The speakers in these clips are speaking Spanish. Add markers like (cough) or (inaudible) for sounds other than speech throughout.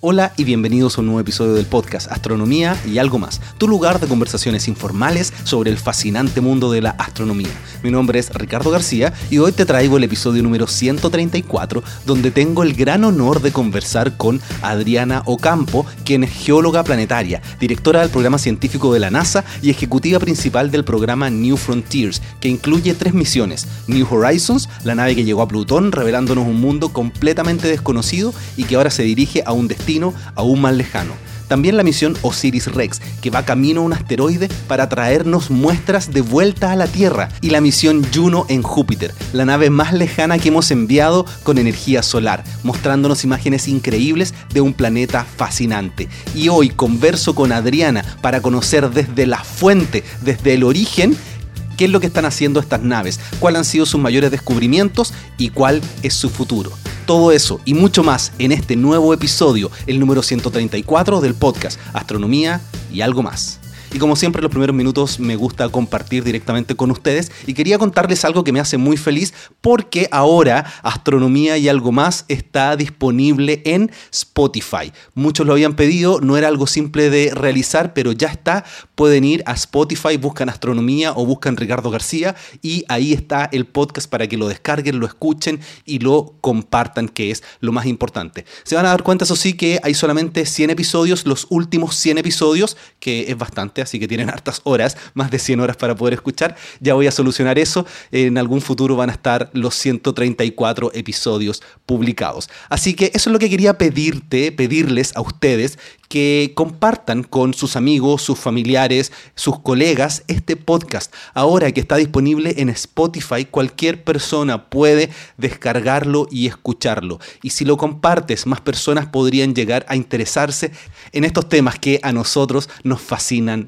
Hola y bienvenidos a un nuevo episodio del podcast Astronomía y algo más, tu lugar de conversaciones informales sobre el fascinante mundo de la astronomía. Mi nombre es Ricardo García y hoy te traigo el episodio número 134 donde tengo el gran honor de conversar con Adriana Ocampo, quien es geóloga planetaria, directora del programa científico de la NASA y ejecutiva principal del programa New Frontiers, que incluye tres misiones, New Horizons, la nave que llegó a Plutón revelándonos un mundo completamente desconocido y que ahora se dirige a un destino aún más lejano. También la misión Osiris Rex, que va camino a un asteroide para traernos muestras de vuelta a la Tierra, y la misión Juno en Júpiter, la nave más lejana que hemos enviado con energía solar, mostrándonos imágenes increíbles de un planeta fascinante. Y hoy converso con Adriana para conocer desde la fuente, desde el origen, qué es lo que están haciendo estas naves, cuáles han sido sus mayores descubrimientos y cuál es su futuro. Todo eso y mucho más en este nuevo episodio, el número 134 del podcast Astronomía y algo más. Y como siempre, los primeros minutos me gusta compartir directamente con ustedes y quería contarles algo que me hace muy feliz porque ahora Astronomía y algo más está disponible en Spotify. Muchos lo habían pedido, no era algo simple de realizar, pero ya está. Pueden ir a Spotify, buscan Astronomía o buscan Ricardo García y ahí está el podcast para que lo descarguen, lo escuchen y lo compartan, que es lo más importante. Se van a dar cuenta, eso sí, que hay solamente 100 episodios, los últimos 100 episodios, que es bastante así que tienen hartas horas, más de 100 horas para poder escuchar. Ya voy a solucionar eso. En algún futuro van a estar los 134 episodios publicados. Así que eso es lo que quería pedirte, pedirles a ustedes que compartan con sus amigos, sus familiares, sus colegas este podcast. Ahora que está disponible en Spotify, cualquier persona puede descargarlo y escucharlo. Y si lo compartes, más personas podrían llegar a interesarse en estos temas que a nosotros nos fascinan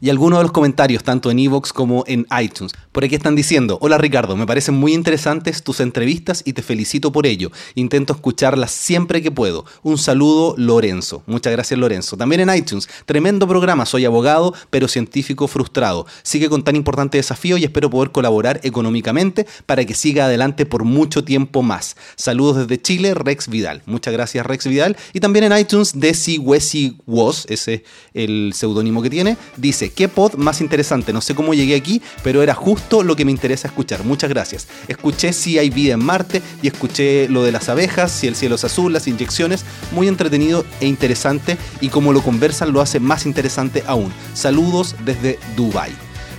Y algunos de los comentarios, tanto en Evox como en iTunes. Por aquí están diciendo, hola Ricardo, me parecen muy interesantes tus entrevistas y te felicito por ello. Intento escucharlas siempre que puedo. Un saludo, Lorenzo. Muchas gracias, Lorenzo. También en iTunes, tremendo programa, soy abogado, pero científico frustrado. Sigue con tan importante desafío y espero poder colaborar económicamente para que siga adelante por mucho tiempo más. Saludos desde Chile, Rex Vidal. Muchas gracias, Rex Vidal. Y también en iTunes, Desi Wesi Was, ese es el seudónimo que tiene dice, ¿qué pod más interesante? No sé cómo llegué aquí, pero era justo lo que me interesa escuchar. Muchas gracias. Escuché si hay vida en Marte y escuché lo de las abejas, si el cielo es azul, las inyecciones. Muy entretenido e interesante y como lo conversan lo hace más interesante aún. Saludos desde Dubai.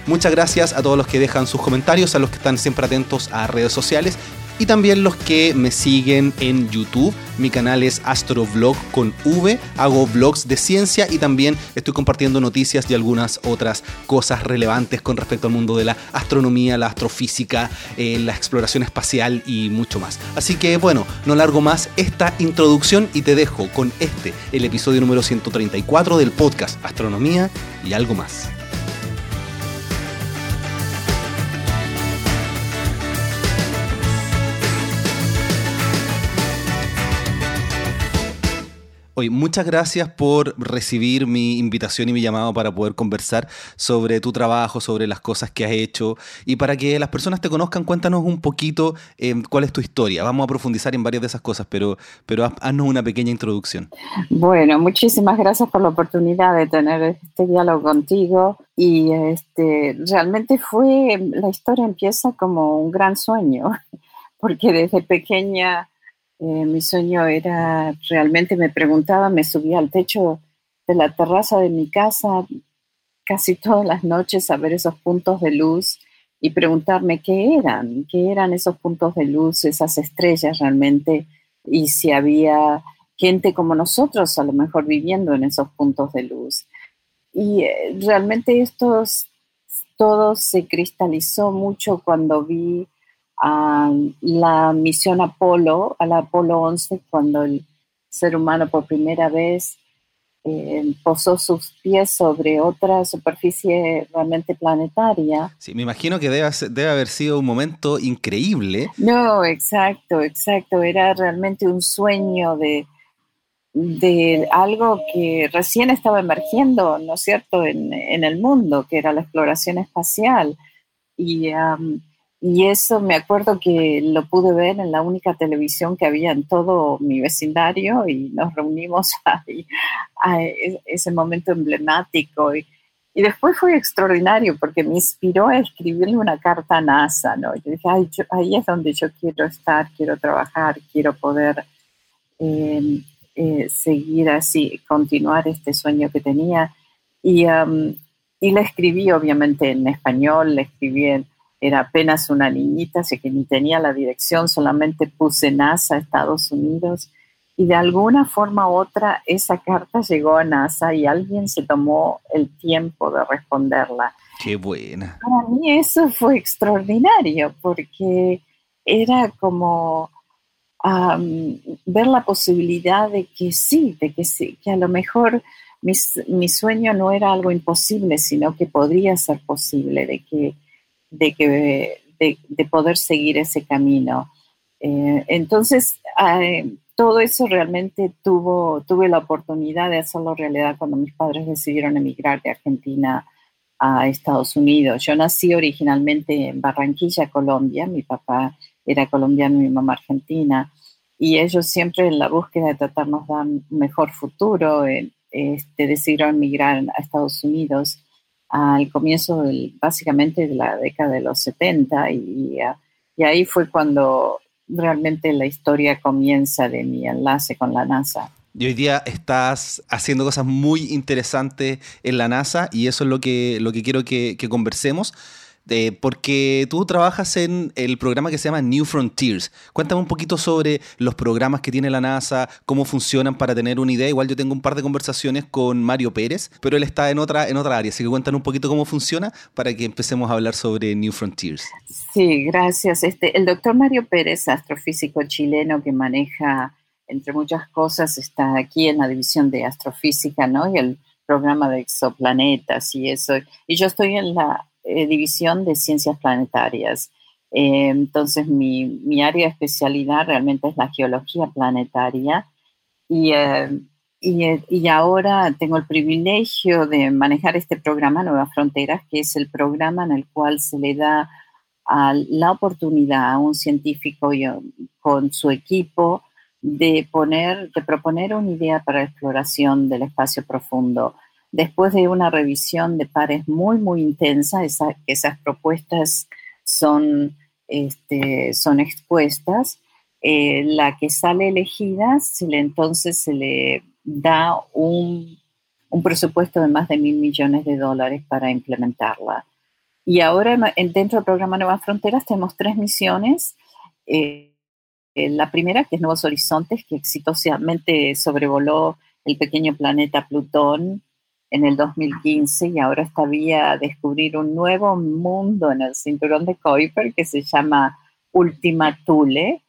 Muchas gracias a todos los que dejan sus comentarios, a los que están siempre atentos a redes sociales y también los que me siguen en YouTube. Mi canal es Astrovlog con V. Hago vlogs de ciencia y también estoy compartiendo noticias y algunas otras cosas relevantes con respecto al mundo de la astronomía, la astrofísica, eh, la exploración espacial y mucho más. Así que bueno, no largo más esta introducción y te dejo con este, el episodio número 134 del podcast Astronomía y algo más. Muchas gracias por recibir mi invitación y mi llamado para poder conversar sobre tu trabajo, sobre las cosas que has hecho y para que las personas te conozcan, cuéntanos un poquito eh, cuál es tu historia. Vamos a profundizar en varias de esas cosas, pero, pero haznos una pequeña introducción. Bueno, muchísimas gracias por la oportunidad de tener este diálogo contigo y este, realmente fue, la historia empieza como un gran sueño, (laughs) porque desde pequeña eh, mi sueño era, realmente me preguntaba, me subía al techo de la terraza de mi casa casi todas las noches a ver esos puntos de luz y preguntarme qué eran, qué eran esos puntos de luz, esas estrellas realmente, y si había gente como nosotros a lo mejor viviendo en esos puntos de luz. Y eh, realmente esto todo se cristalizó mucho cuando vi a la misión Apolo, a la Apolo 11, cuando el ser humano por primera vez eh, posó sus pies sobre otra superficie realmente planetaria. Sí, me imagino que debe, debe haber sido un momento increíble. No, exacto, exacto. Era realmente un sueño de, de algo que recién estaba emergiendo, ¿no es cierto?, en, en el mundo, que era la exploración espacial. Y y eso me acuerdo que lo pude ver en la única televisión que había en todo mi vecindario y nos reunimos (laughs) ahí a ese momento emblemático. Y, y, después fue extraordinario porque me inspiró a escribirle una carta a NASA, ¿no? Yo dije, ahí es donde yo quiero estar, quiero trabajar, quiero poder eh, eh, seguir así, continuar este sueño que tenía. Y, um, y le escribí obviamente en español, le escribí en era apenas una niñita, así que ni tenía la dirección, solamente puse NASA, Estados Unidos, y de alguna forma u otra esa carta llegó a NASA y alguien se tomó el tiempo de responderla. Qué buena. Para mí eso fue extraordinario porque era como ver la posibilidad de que sí, de que sí, que a lo mejor mi sueño no era algo imposible, sino que podría ser posible, de que de, que, de, poder seguir ese camino. Eh, entonces, todo eso realmente tuvo, tuve la oportunidad de hacerlo realidad cuando mis padres decidieron emigrar de Argentina a Estados Unidos. Yo nací originalmente en Barranquilla, Colombia. Mi papá era colombiano y mi mamá argentina. Y ellos siempre en la búsqueda de tratarnos de un mejor futuro, este, decidieron emigrar a Estados Unidos al comienzo del, básicamente de la década de los 70 y, y ahí fue cuando realmente la historia comienza de mi enlace con la NASA. Y hoy día estás haciendo cosas muy interesantes en la NASA y eso es lo que, lo que quiero que, que conversemos porque tú trabajas en el programa que se llama New Frontiers. Cuéntame un poquito sobre los programas que tiene la NASA, cómo funcionan para tener una idea. Igual yo tengo un par de conversaciones con Mario Pérez, pero él está en otra, en otra área, así que cuéntanos un poquito cómo funciona para que empecemos a hablar sobre New Frontiers. Sí, gracias. Este, el doctor Mario Pérez, astrofísico chileno que maneja, entre muchas cosas, está aquí en la división de astrofísica, ¿no? Y el programa de exoplanetas y eso. Y yo estoy en la eh, división de ciencias planetarias. Eh, entonces, mi, área de especialidad realmente es la geología planetaria y, eh, y, ahora tengo el privilegio de manejar este programa Nuevas Fronteras, que es el programa en el cual se le da la oportunidad a un científico con su equipo de poner, de proponer una idea para la exploración del espacio profundo Después de una revisión de pares muy, muy intensa, esas propuestas son, este, son expuestas. Eh, la que sale elegida, se le, entonces se le da un, presupuesto de más de mil millones de dólares para implementarla. Y ahora dentro del programa Nuevas Fronteras tenemos tres misiones. Eh, la primera, que es Nuevos Horizontes, que exitosamente sobrevoló el pequeño planeta Plutón en el 2015 y ahora está vía descubrir un nuevo mundo en el cinturón de Kuiper que se llama Ultima Thule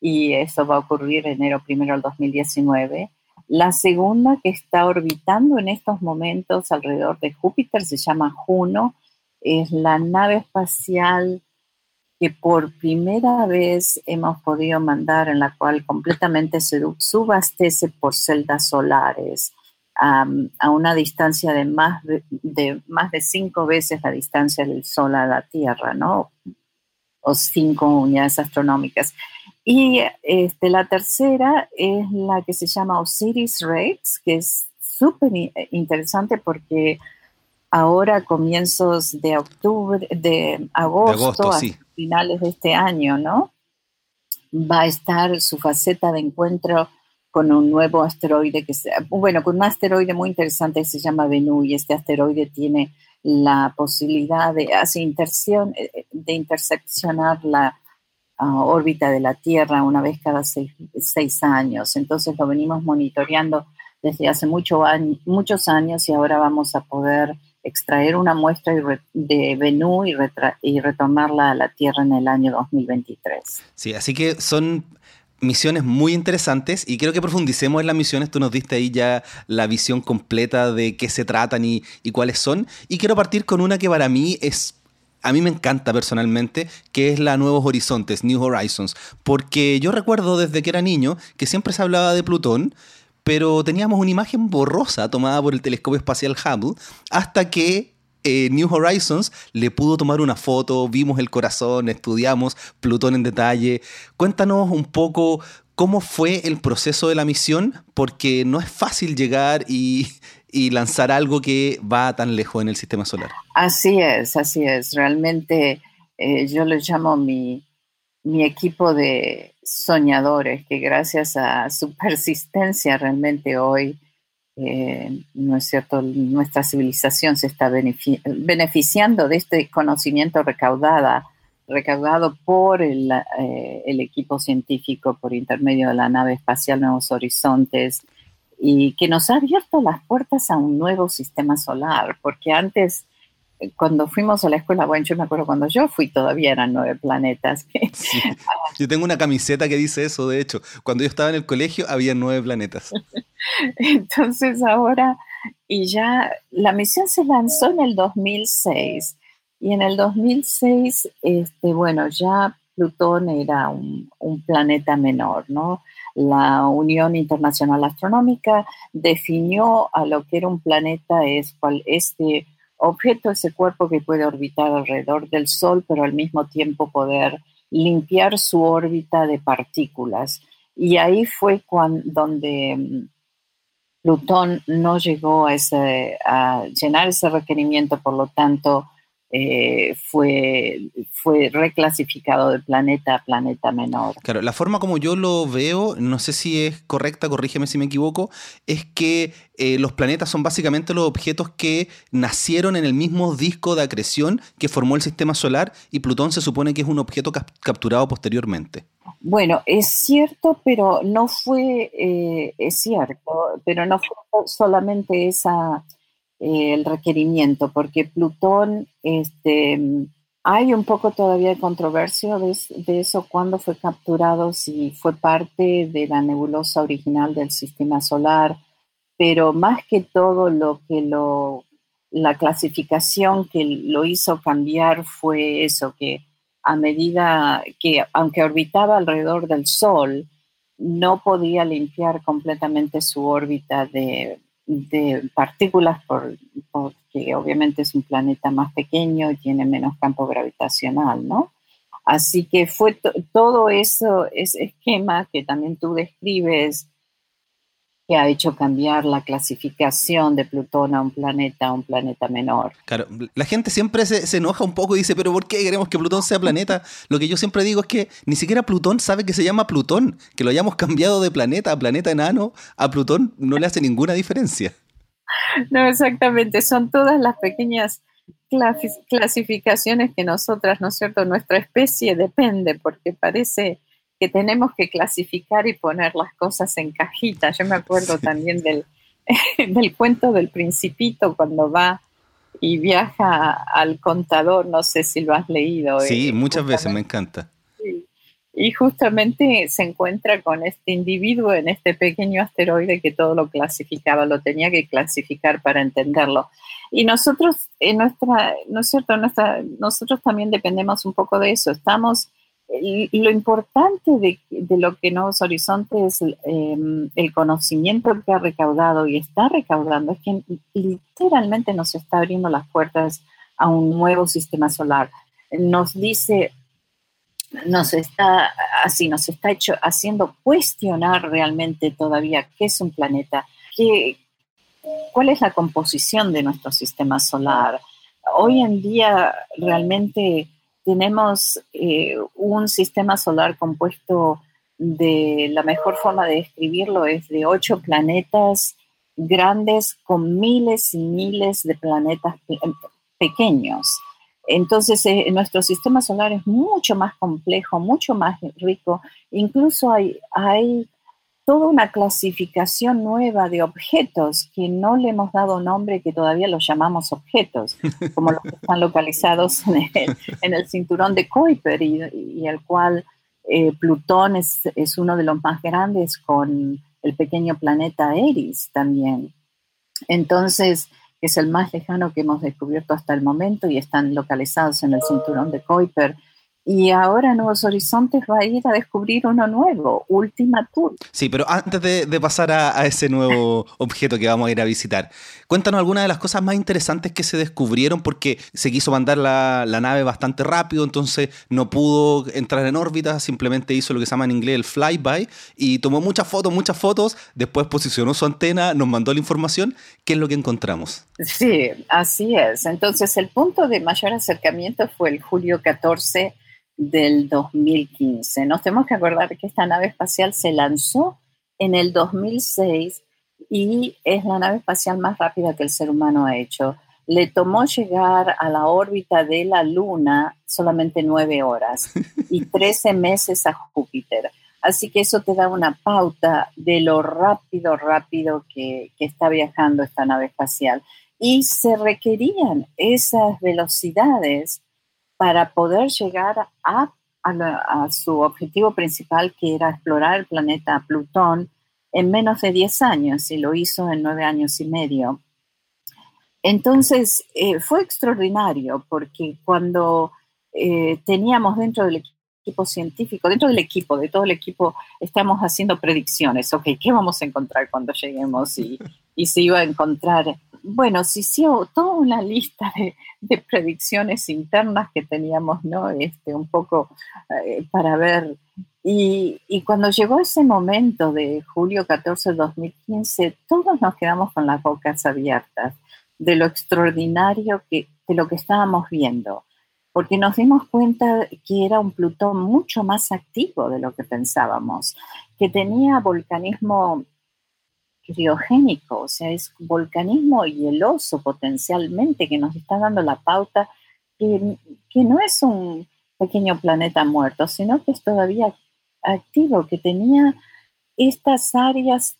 y eso va a ocurrir enero primero del 2019. La segunda que está orbitando en estos momentos alrededor de Júpiter se llama Juno, es la nave espacial que por primera vez hemos podido mandar en la cual completamente se subastece por celdas solares a una distancia de más de, más de cinco veces la distancia del Sol a la Tierra, ¿no? O cinco unidades astronómicas. Y este, la tercera es la que se llama Osiris Rex, que es súper interesante porque ahora comienzos de octubre, de agosto, a finales de este año, ¿no? Va a estar su faceta de encuentro con un nuevo asteroide que bueno, con un asteroide muy interesante que se llama Venú y este asteroide tiene la posibilidad de, hace interción, eh, de interseccionar la ah, órbita de la Tierra una vez cada seis, años. Entonces lo venimos monitoreando desde hace mucho muchos años y ahora vamos a poder extraer una muestra de Venú y, y retomarla a la Tierra en el año 2023. Sí, así que son misiones muy interesantes y quiero que profundicemos en las misiones. Tú nos diste ahí ya la visión completa de qué se tratan y, cuáles son. Y quiero partir con una que para mí es a mí me encanta personalmente, que es la Nuevos Horizontes, New Horizons, porque yo recuerdo desde que era niño que siempre se hablaba de Plutón, pero teníamos una imagen borrosa tomada por el telescopio espacial Hubble, hasta que eh, New Horizons le pudo tomar una foto, vimos el corazón, estudiamos Plutón en detalle. Cuéntanos un poco cómo fue el proceso de la misión, porque no es fácil llegar y, lanzar algo que va tan lejos en el sistema solar. Así es, así es. Realmente eh, yo lo llamo mi, mi equipo de soñadores, que gracias a su (laughs) persistencia realmente hoy, eh, ¿no es cierto?, nuestra civilización se está beneficiando de este conocimiento recaudada, recaudado por el, eh, el, equipo científico por intermedio de la nave espacial Nuevos Horizontes y que nos ha abierto las puertas a un nuevo sistema solar, porque antes cuando fuimos a la escuela, bueno, yo me acuerdo cuando yo fui todavía eran nueve planetas. (laughs) Yo tengo una camiseta que dice eso, de hecho, cuando yo estaba en el colegio había nueve planetas. (laughs) Entonces ahora, y ya la misión se lanzó en el 2006, y en el 2006, este, bueno, ya Plutón era un, un planeta menor, ¿no? La Unión Internacional Astronómica definió a lo que era un planeta es cual este objeto, ese cuerpo que puede orbitar alrededor del Sol, pero al mismo tiempo poder limpiar su órbita de partículas. Y ahí fue cuando, donde mm, Plutón no llegó a, ese, a llenar ese requerimiento, por lo tanto, eh, fue, fue reclasificado de planeta a planeta menor. Claro, la forma como yo lo veo, no sé si es correcta, corrígeme si me equivoco, es que eh, los planetas son básicamente los objetos que nacieron en el mismo disco de acreción que formó el sistema solar y Plutón se supone que es un objeto capturado posteriormente. Bueno, es cierto, pero no fue, eh, es cierto, pero no fue solamente esa eh, el requerimiento, porque Plutón, este, hay un poco todavía de controversia de, eso, cuando fue capturado, si fue parte de la nebulosa original del sistema solar, pero más que todo lo que lo, la clasificación que lo hizo cambiar fue eso, que a medida que, aunque orbitaba alrededor del Sol, no podía limpiar completamente su órbita de, de partículas porque obviamente es un planeta más pequeño y tiene menos campo gravitacional, ¿no? Así que fue todo eso, ese esquema que también tú describes, que ha hecho cambiar la clasificación de Plutón a un planeta, a un planeta menor. Claro, la gente siempre se, enoja un poco y dice, pero ¿por qué queremos que Plutón sea planeta? (laughs) Lo que yo siempre digo es que ni siquiera Plutón sabe que se llama Plutón, que lo hayamos cambiado de planeta a planeta enano, a Plutón no le hace ninguna diferencia. No, exactamente, son todas las pequeñas clasificaciones que nosotras, ¿no es cierto? Nuestra especie depende, porque parece que tenemos que clasificar y poner las cosas en cajitas. Yo me acuerdo también del, (laughs) del cuento del principito cuando va y viaja al contador, no sé si lo has leído. Sí, eh, muchas veces, me encanta. Y justamente se encuentra con este individuo en este pequeño asteroide que todo lo clasificaba, lo tenía que clasificar para entenderlo. Y nosotros, en nuestra, ¿no es cierto? Nuestra, nosotros también dependemos un poco de eso. Estamos lo importante de, lo que Nuevos Horizontes, em, el conocimiento que ha recaudado y está recaudando, es que literalmente nos está abriendo las puertas a un nuevo sistema solar. Nos dice, nos está así, nos está hecho, haciendo cuestionar realmente todavía qué es un planeta, qué, cuál es la composición de nuestro sistema solar. Hoy en día realmente tenemos eh, un sistema solar compuesto de, la mejor forma de describirlo es de ocho planetas grandes con miles y miles de planetas pequeños. Entonces, eh, nuestro sistema solar es mucho más complejo, mucho más rico. Incluso hay, hay toda una clasificación nueva de objetos que no le hemos dado nombre, que todavía los llamamos objetos, como los que (laughs) están localizados en el, cinturón de Kuiper y, el cual eh, Plutón es, es, uno de los más grandes con el pequeño planeta Eris también. Entonces, es el más lejano que hemos descubierto hasta el momento y están localizados en el cinturón de Kuiper y ahora Nuevos Horizontes va a ir a descubrir uno nuevo, Última Tour. Sí, pero antes de, pasar a, ese nuevo (laughs) objeto que vamos a ir a visitar, cuéntanos algunas de las cosas más interesantes que se descubrieron porque se quiso mandar la, nave bastante rápido, entonces no pudo entrar en órbita, simplemente hizo lo que se llama en inglés el flyby y tomó muchas fotos, muchas fotos, después posicionó su antena, nos mandó la información. ¿Qué es lo que encontramos? Sí, así es. Entonces el punto de mayor acercamiento fue el julio 14 del 2015. Nos tenemos que acordar que esta nave espacial se lanzó en el 2006 y es la nave espacial más rápida que el ser humano ha hecho. Le tomó llegar a la órbita de la Luna solamente nueve horas y (laughs) trece meses a Júpiter. Así que eso te da una pauta de lo rápido, rápido que, que está viajando esta nave espacial. Y se requerían esas velocidades para poder llegar a, su objetivo principal, que era explorar el planeta Plutón, en menos de 10 años y lo hizo en 9 años y medio. Entonces, eh, fue extraordinario porque cuando eh, teníamos dentro del equipo científico, dentro del equipo, de todo el equipo, estamos haciendo predicciones, ok, ¿qué vamos a encontrar cuando lleguemos? Y, y se iba a encontrar bueno, se hizo toda una lista de, predicciones internas que teníamos, ¿no? Este, un poco eh, para ver. Y, cuando llegó ese momento de julio 14 de 2015, todos nos quedamos con las bocas abiertas de lo extraordinario que, de lo que estábamos viendo, porque nos dimos cuenta que era un Plutón mucho más activo de lo que pensábamos, que tenía volcanismo criogénico, o sea, es volcanismo hieloso potencialmente que nos está dando la pauta que, que no es un pequeño planeta muerto, sino que es todavía activo, que tenía estas áreas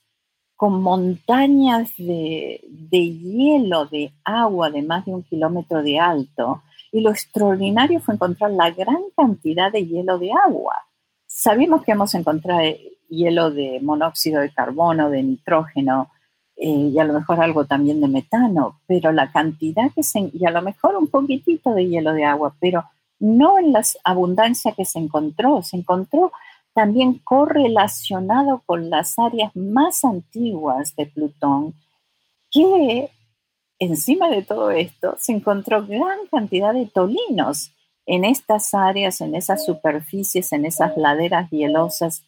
con montañas de, de, hielo, de agua de más de un kilómetro de alto. Y lo extraordinario fue encontrar la gran cantidad de hielo de agua. Sabíamos que vamos a encontrar hielo de monóxido de carbono, de nitrógeno eh, y a lo mejor algo también de metano, pero la cantidad que se, y a lo mejor un poquitito de hielo de agua, pero no en la abundancia que se encontró, se encontró también correlacionado con las áreas más antiguas de Plutón, que encima de todo esto se encontró gran cantidad de tolinos en estas áreas, en esas superficies, en esas laderas hielosas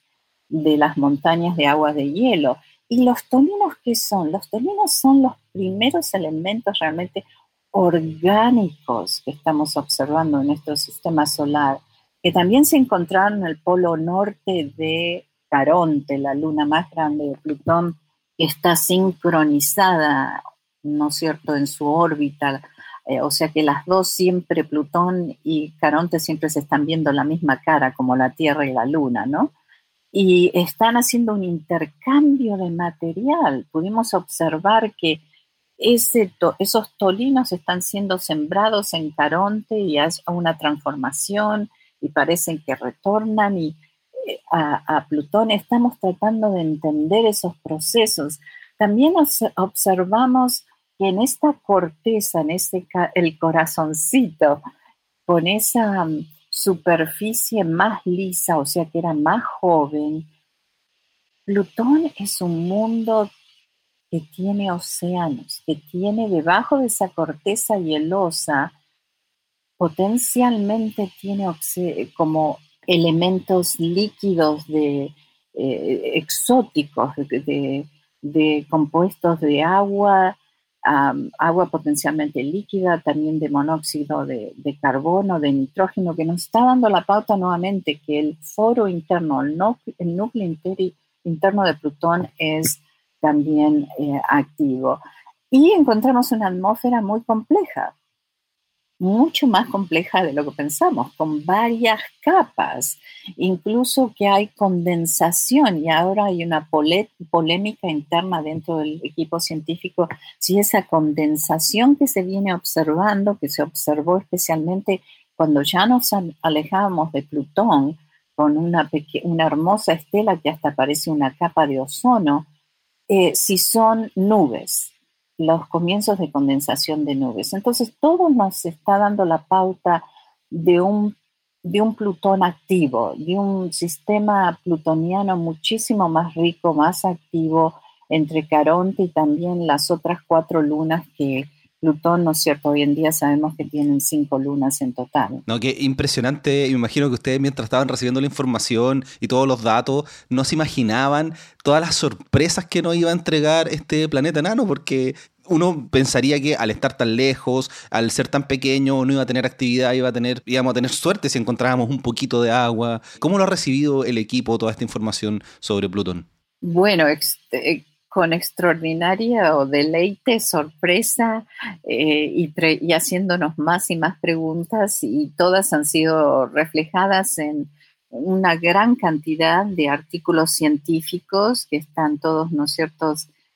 de las montañas de aguas de hielo. ¿Y los tolinos qué son? Los tolinos son los primeros elementos realmente orgánicos que estamos observando en nuestro sistema solar, que también se encontraron en el polo norte de Caronte, la luna más grande de Plutón, que está sincronizada, ¿no es cierto?, en su órbita. Eh, o sea que las dos siempre, Plutón y Caronte, siempre se están viendo la misma cara, como la Tierra y la Luna, ¿no? Y están haciendo un intercambio de material. Pudimos observar que ese esos tolinos están siendo sembrados en Caronte y hay una transformación y parecen que retornan y eh, a, Plutón. Estamos tratando de entender esos procesos. También observamos que en esta corteza, en ese el corazoncito, con esa superficie más lisa, o sea que era más joven, Plutón es un mundo que tiene océanos, que tiene debajo de esa corteza hielosa, potencialmente tiene como elementos líquidos de, eh, exóticos, de, compuestos de agua, agua potencialmente líquida, también de monóxido de, carbono, de nitrógeno, que nos está dando la pauta nuevamente que el foro interno, el, núcleo interno de Plutón es también eh, activo. Y encontramos una atmósfera muy compleja, mucho más compleja de lo que pensamos, con varias capas, incluso que hay condensación y ahora hay una polémica interna dentro del equipo científico si esa condensación que se viene observando, que se observó especialmente cuando ya nos alejábamos de Plutón, con una, una hermosa estela que hasta parece una capa de ozono, eh, si son nubes, los comienzos de condensación de nubes. Entonces, todo nos está dando la pauta de un de un Plutón activo, de un sistema plutoniano muchísimo más rico, más activo entre Caronte y también las otras cuatro lunas que Plutón, ¿no es cierto? Hoy en día sabemos que tienen cinco lunas en total. No, qué impresionante. Me imagino que ustedes mientras estaban recibiendo la información y todos los datos, no se imaginaban todas las sorpresas que nos iba a entregar este planeta enano, porque uno pensaría que al estar tan lejos, al ser tan pequeño, no iba a tener actividad, iba a tener, íbamos a tener suerte si encontrábamos un poquito de agua. ¿Cómo lo ha recibido el equipo toda esta información sobre Plutón? Bueno, eh, con extraordinaria o deleite, sorpresa eh, y, y, haciéndonos más y más preguntas y todas han sido reflejadas en una gran cantidad de artículos científicos que están todos, ¿no es cierto?,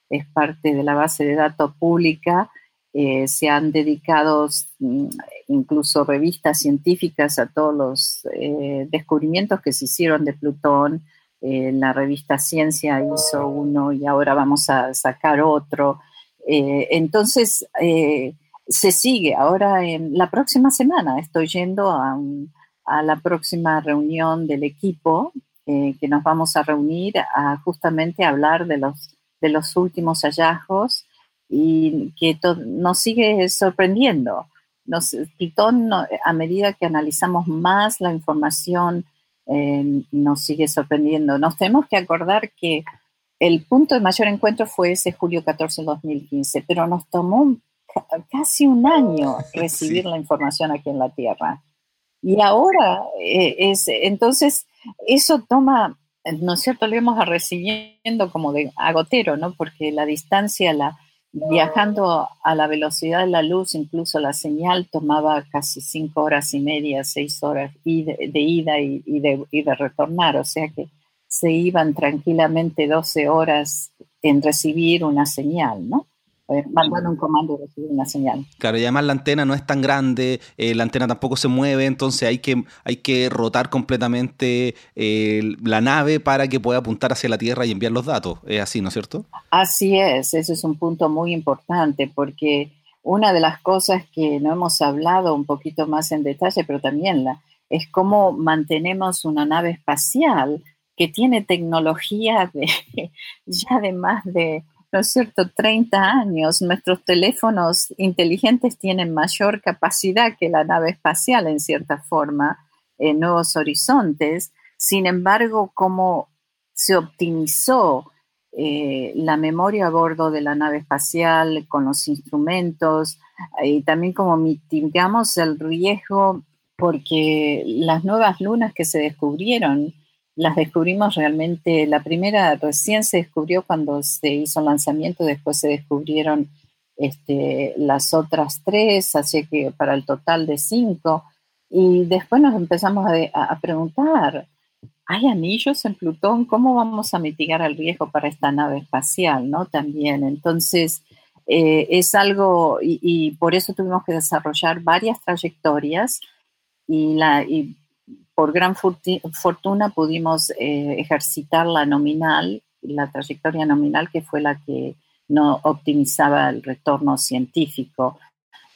es parte de la base de datos pública. Eh, se han dedicado mm, incluso revistas científicas a todos los eh, descubrimientos que se hicieron de Plutón, eh, la revista Ciencia hizo uno y ahora vamos a sacar otro. Eh, entonces, eh, se sigue. Ahora, en la próxima semana, estoy yendo a, la próxima reunión del equipo, que nos vamos a reunir a justamente hablar de los, de los últimos hallazgos y que nos sigue sorprendiendo. Nos, a medida que analizamos más la información, eh, nos sigue sorprendiendo. Nos tenemos que acordar que el punto de mayor encuentro fue ese julio 14 de 2015, pero nos tomó casi un año (laughs) recibir la información aquí en la Tierra. Y ahora eh, es, entonces, eso toma, ¿no es cierto? Lo íbamos a recibiendo como de agotero, ¿no? Porque la distancia, la, Viajando a la velocidad de la luz, incluso la señal tomaba casi cinco horas y media, seis horas de, ida y, de, y de retornar, o sea que se iban tranquilamente 12 horas en recibir una señal, ¿no? Mandando un comando y recibir una señal. Claro, y además la antena no es tan grande, eh, la antena tampoco se mueve, entonces hay que, hay que rotar completamente eh, la nave para que pueda apuntar hacia la Tierra y enviar los datos. Es así, ¿no es cierto? Así es, ese es un punto muy importante porque una de las cosas que no hemos hablado un poquito más en detalle, pero también la, es cómo mantenemos una nave espacial que tiene tecnología de (laughs) ya de más de ¿no es cierto?, 30 años, nuestros teléfonos inteligentes tienen mayor capacidad que la nave espacial en cierta forma, en nuevos horizontes. Sin embargo, cómo se optimizó eh, la memoria a bordo de la nave espacial con los instrumentos y también como mitigamos el riesgo porque las nuevas lunas que se descubrieron las descubrimos realmente, la primera recién se descubrió cuando se hizo el lanzamiento, después se descubrieron este, las otras tres, así que para el total de cinco. Y después nos empezamos a, preguntar, ¿hay anillos en Plutón? ¿Cómo vamos a mitigar el riesgo para esta nave espacial? ¿no? También, entonces, eh, es algo, y, por eso tuvimos que desarrollar varias trayectorias y, la, por gran fortuna pudimos eh, ejercitar la nominal, la trayectoria nominal que fue la que no optimizaba el retorno científico.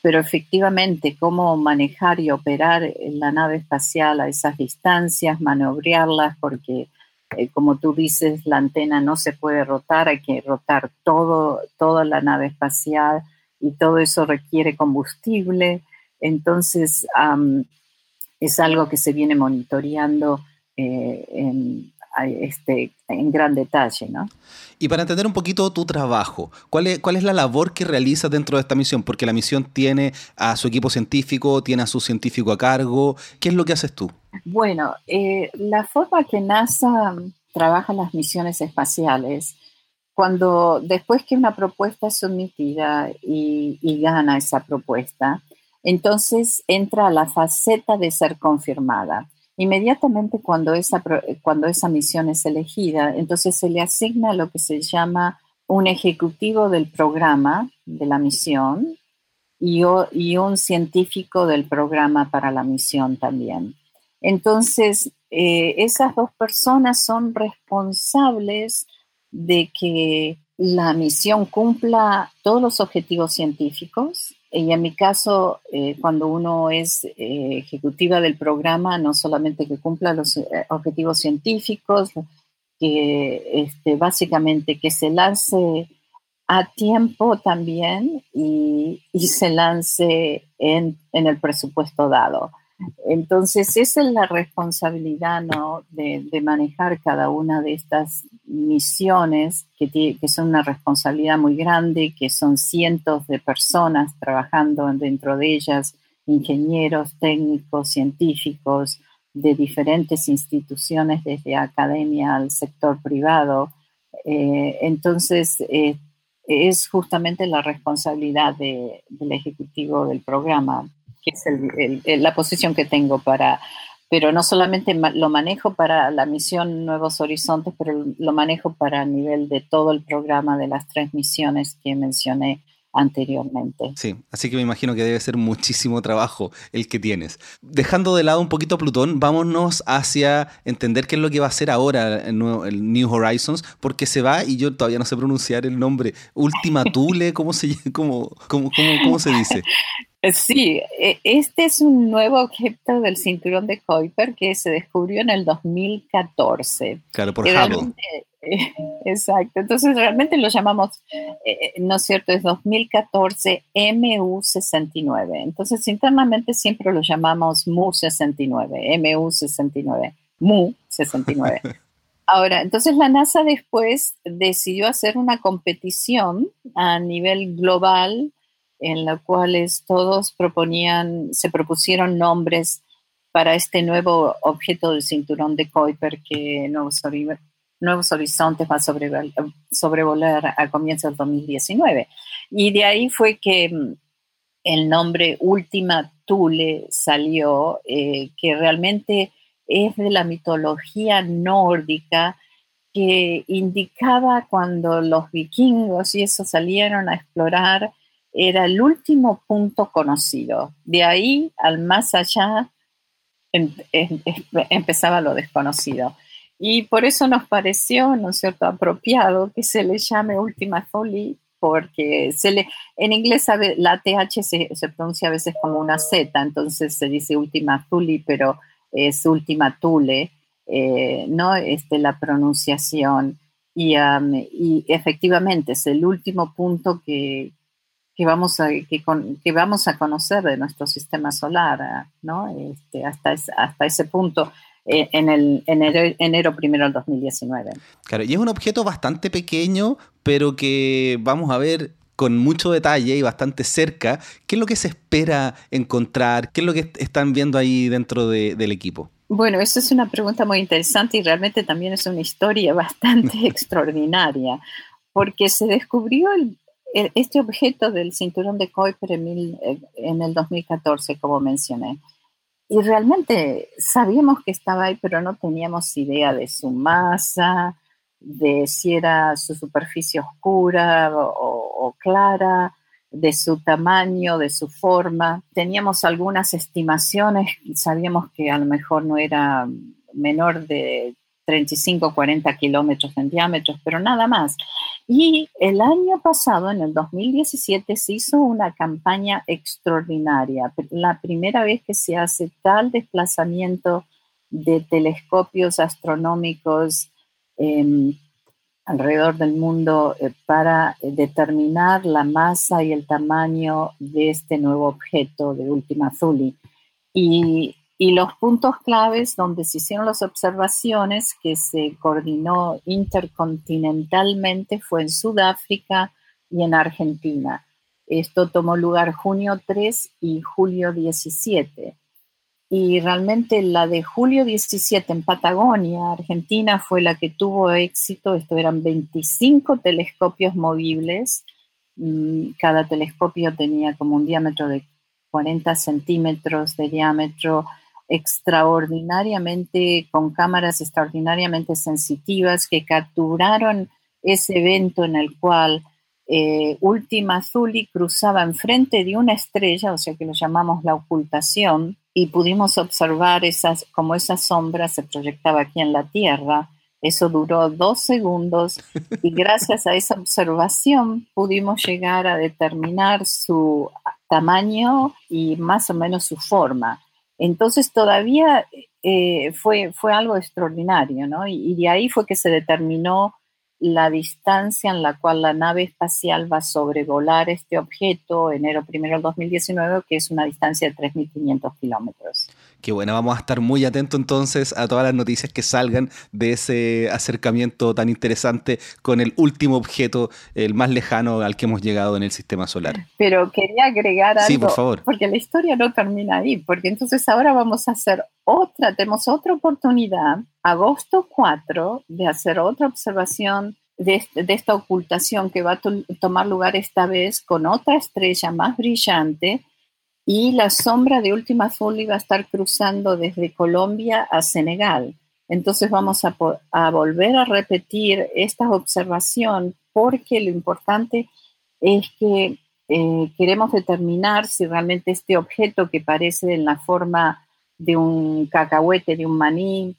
Pero efectivamente, cómo manejar y operar la nave espacial a esas distancias, maniobrarlas, porque eh, como tú dices, la antena no se puede rotar, hay que rotar todo, toda la nave espacial y todo eso requiere combustible. Entonces, es algo que se viene monitoreando eh, en, este, en gran detalle. ¿no? Y para entender un poquito tu trabajo, ¿cuál es, ¿cuál es la labor que realizas dentro de esta misión? Porque la misión tiene a su equipo científico, tiene a su científico a cargo. ¿Qué es lo que haces tú? Bueno, eh, la forma que NASA trabaja las misiones espaciales, cuando después que una propuesta es sometida y, y gana esa propuesta, entonces entra a la faceta de ser confirmada. Inmediatamente cuando esa, cuando esa misión es elegida, entonces se le asigna lo que se llama un ejecutivo del programa de la misión y, un científico del programa para la misión también. Entonces, eh, esas dos personas son responsables de que la misión cumpla todos los objetivos científicos, Y en mi caso, eh, cuando uno es eh, ejecutiva del programa, no solamente que cumpla los eh, objetivos científicos, que este, básicamente que se lance a tiempo también y, se lance en, en, el presupuesto dado. Entonces, esa es la responsabilidad ¿no? de, manejar cada una de estas misiones, que, son una responsabilidad muy grande, que son cientos de personas trabajando dentro de ellas, ingenieros, técnicos, científicos, de diferentes instituciones, desde academia al sector privado. Eh, entonces, eh, es justamente la responsabilidad del ejecutivo del programa que es la posición que tengo para, pero no solamente lo manejo para la misión Nuevos Horizontes, pero lo manejo para el nivel de todo el programa de las tres misiones que mencioné anteriormente. Sí, así que me imagino que debe ser muchísimo trabajo el que tienes. Dejando de lado un poquito a Plutón, vámonos hacia entender qué es lo que va a hacer ahora el, New Horizons, porque se va, y yo todavía no sé pronunciar el nombre, Ultima Thule, ¿cómo se, cómo, cómo, cómo se dice? (laughs) Sí, e, este es un nuevo objeto del cinturón de Kuiper que se descubrió en el 2014. Claro, por Hubble. (laughs) Exacto, entonces realmente lo llamamos, eh, eh, ¿no es cierto? Es 2014 MU69. Entonces internamente siempre lo llamamos MU69, MU69, MU69. Ahora, entonces la NASA después decidió hacer una competición a nivel global en la cuales todos proponían, se propusieron nombres para este nuevo objeto del cinturón de Kuiper que Nuevos, Horizontes va a sobrevolar a comienzos del 2019. Y de ahí fue que mm, el nombre Última Thule salió, eh, que realmente es de la mitología nórdica que indicaba cuando los vikingos y eso salieron a explorar era el último punto conocido. De ahí al más allá em, em, empezaba lo desconocido. Y por eso nos pareció, ¿no es cierto?, apropiado que se le llame Última Thule, porque se le, en inglés la TH se, pronuncia a veces como una Z, entonces se dice Última Thule, pero es Última Thule, eh, ¿no? Este, la pronunciación. Y efectivamente es el último punto que, que vamos a, que, vamos a conocer de nuestro sistema solar, ¿no? Este, hasta, hasta ese punto eh, en el enero, primero del 2019. Claro, y es un objeto bastante pequeño, pero que vamos a ver con mucho detalle y bastante cerca. ¿Qué es lo que se espera encontrar? ¿Qué es lo que están viendo ahí dentro del equipo? Bueno, eso es una pregunta muy interesante y realmente también es una historia (laughs) bastante (laughs) extraordinaria, porque se descubrió el este objeto del cinturón de Kuiper eh, en, el 2014, como mencioné. Y realmente sabíamos que estaba ahí, pero no teníamos idea de su masa, de si era su superficie oscura o, clara, de su tamaño, de su forma. Teníamos algunas estimaciones, sabíamos que a lo mejor no era menor de 35 40 kilómetros en diámetro, pero nada más. Y el año pasado, en el 2017, se hizo una campaña extraordinaria, la primera vez que se hace tal desplazamiento de telescopios astronómicos em, alrededor del mundo eh, para determinar la masa y el tamaño de este nuevo objeto de Última Thule. Y y los puntos claves donde se hicieron las observaciones que se coordinó intercontinentalmente fue en Sudáfrica y en Argentina. Esto tomó lugar junio 3 y julio 17. Y realmente la de julio 17 en Patagonia, Argentina, fue la que tuvo éxito. Esto eran 25 telescopios movibles. Mm, cada telescopio tenía como un diámetro de 40 centímetros de diámetro extraordinariamente, con cámaras extraordinariamente sensitivas que capturaron ese evento en el cual eh, Ultima Thule cruzaba enfrente de una estrella, o sea que lo llamamos la ocultación, y pudimos observar esas, como esa sombra se proyectaba aquí en la Tierra. Eso duró dos segundos (laughs) y gracias a esa observación pudimos llegar a determinar su tamaño y más o menos su forma. Entonces todavía eh, fue, fue algo extraordinario, ¿no? Y, y, de ahí fue que se determinó la distancia en la cual la nave espacial va a sobrevolar este objeto enero primero del 2019, que es una distancia de 3.500 kilómetros. Qué bueno, vamos a estar muy atentos entonces a todas las noticias que salgan de ese acercamiento tan interesante con el último objeto, el más lejano al que hemos llegado en el sistema solar. Pero quería agregar algo, sí, por favor. porque la historia no termina ahí, porque entonces ahora vamos a hacer otra, tenemos otra oportunidad, agosto 4, de hacer otra observación de, esta ocultación que va a tomar lugar esta vez con otra estrella más brillante y la sombra de Última Thule va a estar cruzando desde Colombia a Senegal. Entonces vamos a, volver a repetir esta observación porque lo importante es que eh, queremos determinar si realmente este objeto que parece en la forma de un cacahuete, de un maní,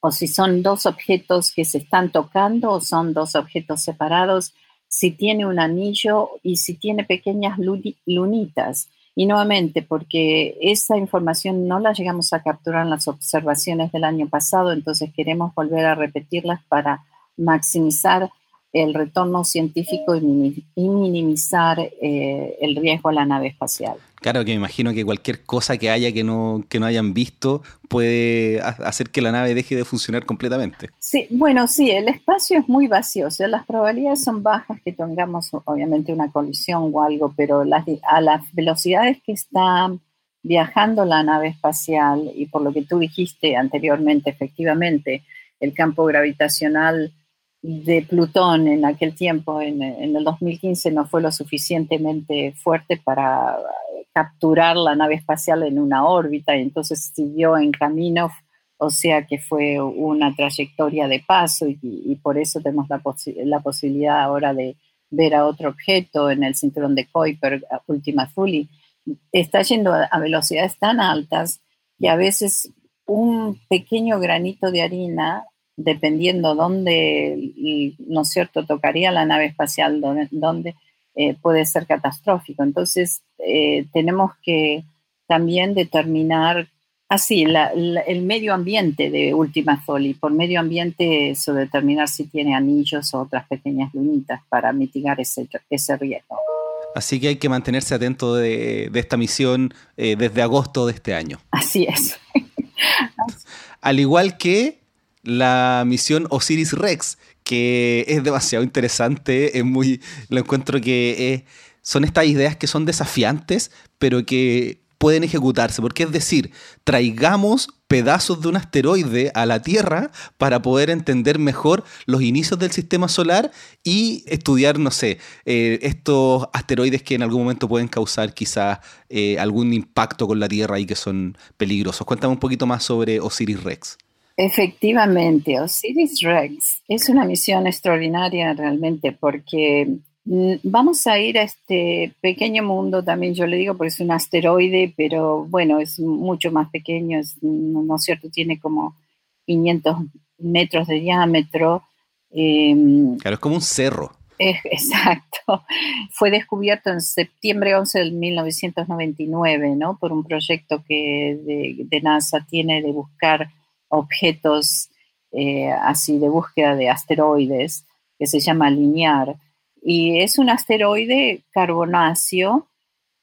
o si son dos objetos que se están tocando o son dos objetos separados, si tiene un anillo y si tiene pequeñas lunitas. Y nuevamente, porque esa información no la llegamos a capturar en las observaciones del año pasado, entonces queremos volver a repetirlas para maximizar el retorno científico y, minimizar eh, el riesgo a la nave espacial. Claro, que me imagino que cualquier cosa que haya que no, que no hayan visto puede hacer que la nave deje de funcionar completamente. Sí, bueno, sí, el espacio es muy vacío, o sea, las probabilidades son bajas que tengamos obviamente una colisión o algo, pero a las velocidades que está viajando la nave espacial y por lo que tú dijiste anteriormente, efectivamente, el campo gravitacional de Plutón en aquel tiempo, en, en, el 2015, no fue lo suficientemente fuerte para capturar la nave espacial en una órbita y entonces siguió en camino, o sea que fue una trayectoria de paso y, por eso tenemos la, posibilidad ahora de ver a otro objeto en el cinturón de Kuiper, Ultima Thule. Está yendo a, velocidades tan altas y a veces un pequeño granito de harina dependiendo dónde, ¿no es cierto?, tocaría la nave espacial, dónde eh, puede ser catastrófico. Entonces, eh, tenemos que también determinar así el medio ambiente de Ultima Thule. Por medio ambiente, eso determinar si tiene anillos o otras pequeñas lunitas para mitigar ese, ese riesgo. Así que hay que mantenerse atento de, esta misión eh, desde agosto de este año. Así es. (laughs) Al igual que la misión Osiris Rex, que es demasiado interesante, es muy, lo encuentro que son estas ideas que son desafiantes, pero que pueden ejecutarse, porque es decir, traigamos pedazos de un asteroide a la Tierra para poder entender mejor los inicios del sistema solar y estudiar, no sé, eh, estos asteroides que en algún momento pueden causar quizás eh, algún impacto con la Tierra y que son peligrosos. Cuéntame un poquito más sobre Osiris Rex. Efectivamente, Osiris Rex es una misión extraordinaria realmente porque mm, vamos a ir a este pequeño mundo también, yo le digo porque es un asteroide, pero bueno, es mucho más pequeño, es, ¿no es cierto? Tiene como 500 metros de diámetro. Em, claro, es como un cerro. (laughs) exacto. Fue descubierto en septiembre 11 de 1999, ¿no? Por un proyecto que de NASA tiene de buscar objetos eh, así de búsqueda de asteroides que se llama Linear. Y es un asteroide carbonáceo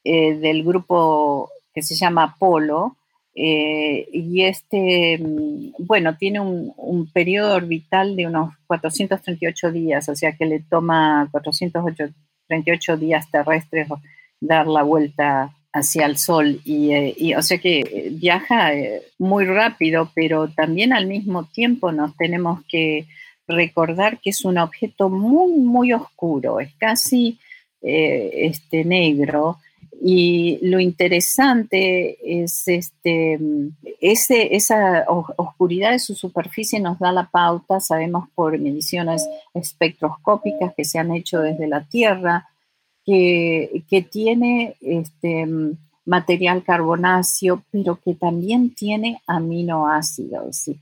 eh, del grupo que se llama Apolo. Eh, y este, mm, bueno, tiene un, un, periodo orbital de unos 438 días, o sea que le toma 438 días terrestres dar la vuelta hacia el Sol eh, y, o sea que viaja eh, muy rápido, pero también al mismo tiempo nos tenemos que recordar que es un objeto muy, muy oscuro, es casi eh, este, negro. Y lo interesante es este, ese, esa oscuridad de su superficie nos da la pauta, sabemos por mediciones espectroscópicas que se han hecho desde la Tierra, que, tiene este, material carbonáceo, pero que también tiene aminoácidos. Y,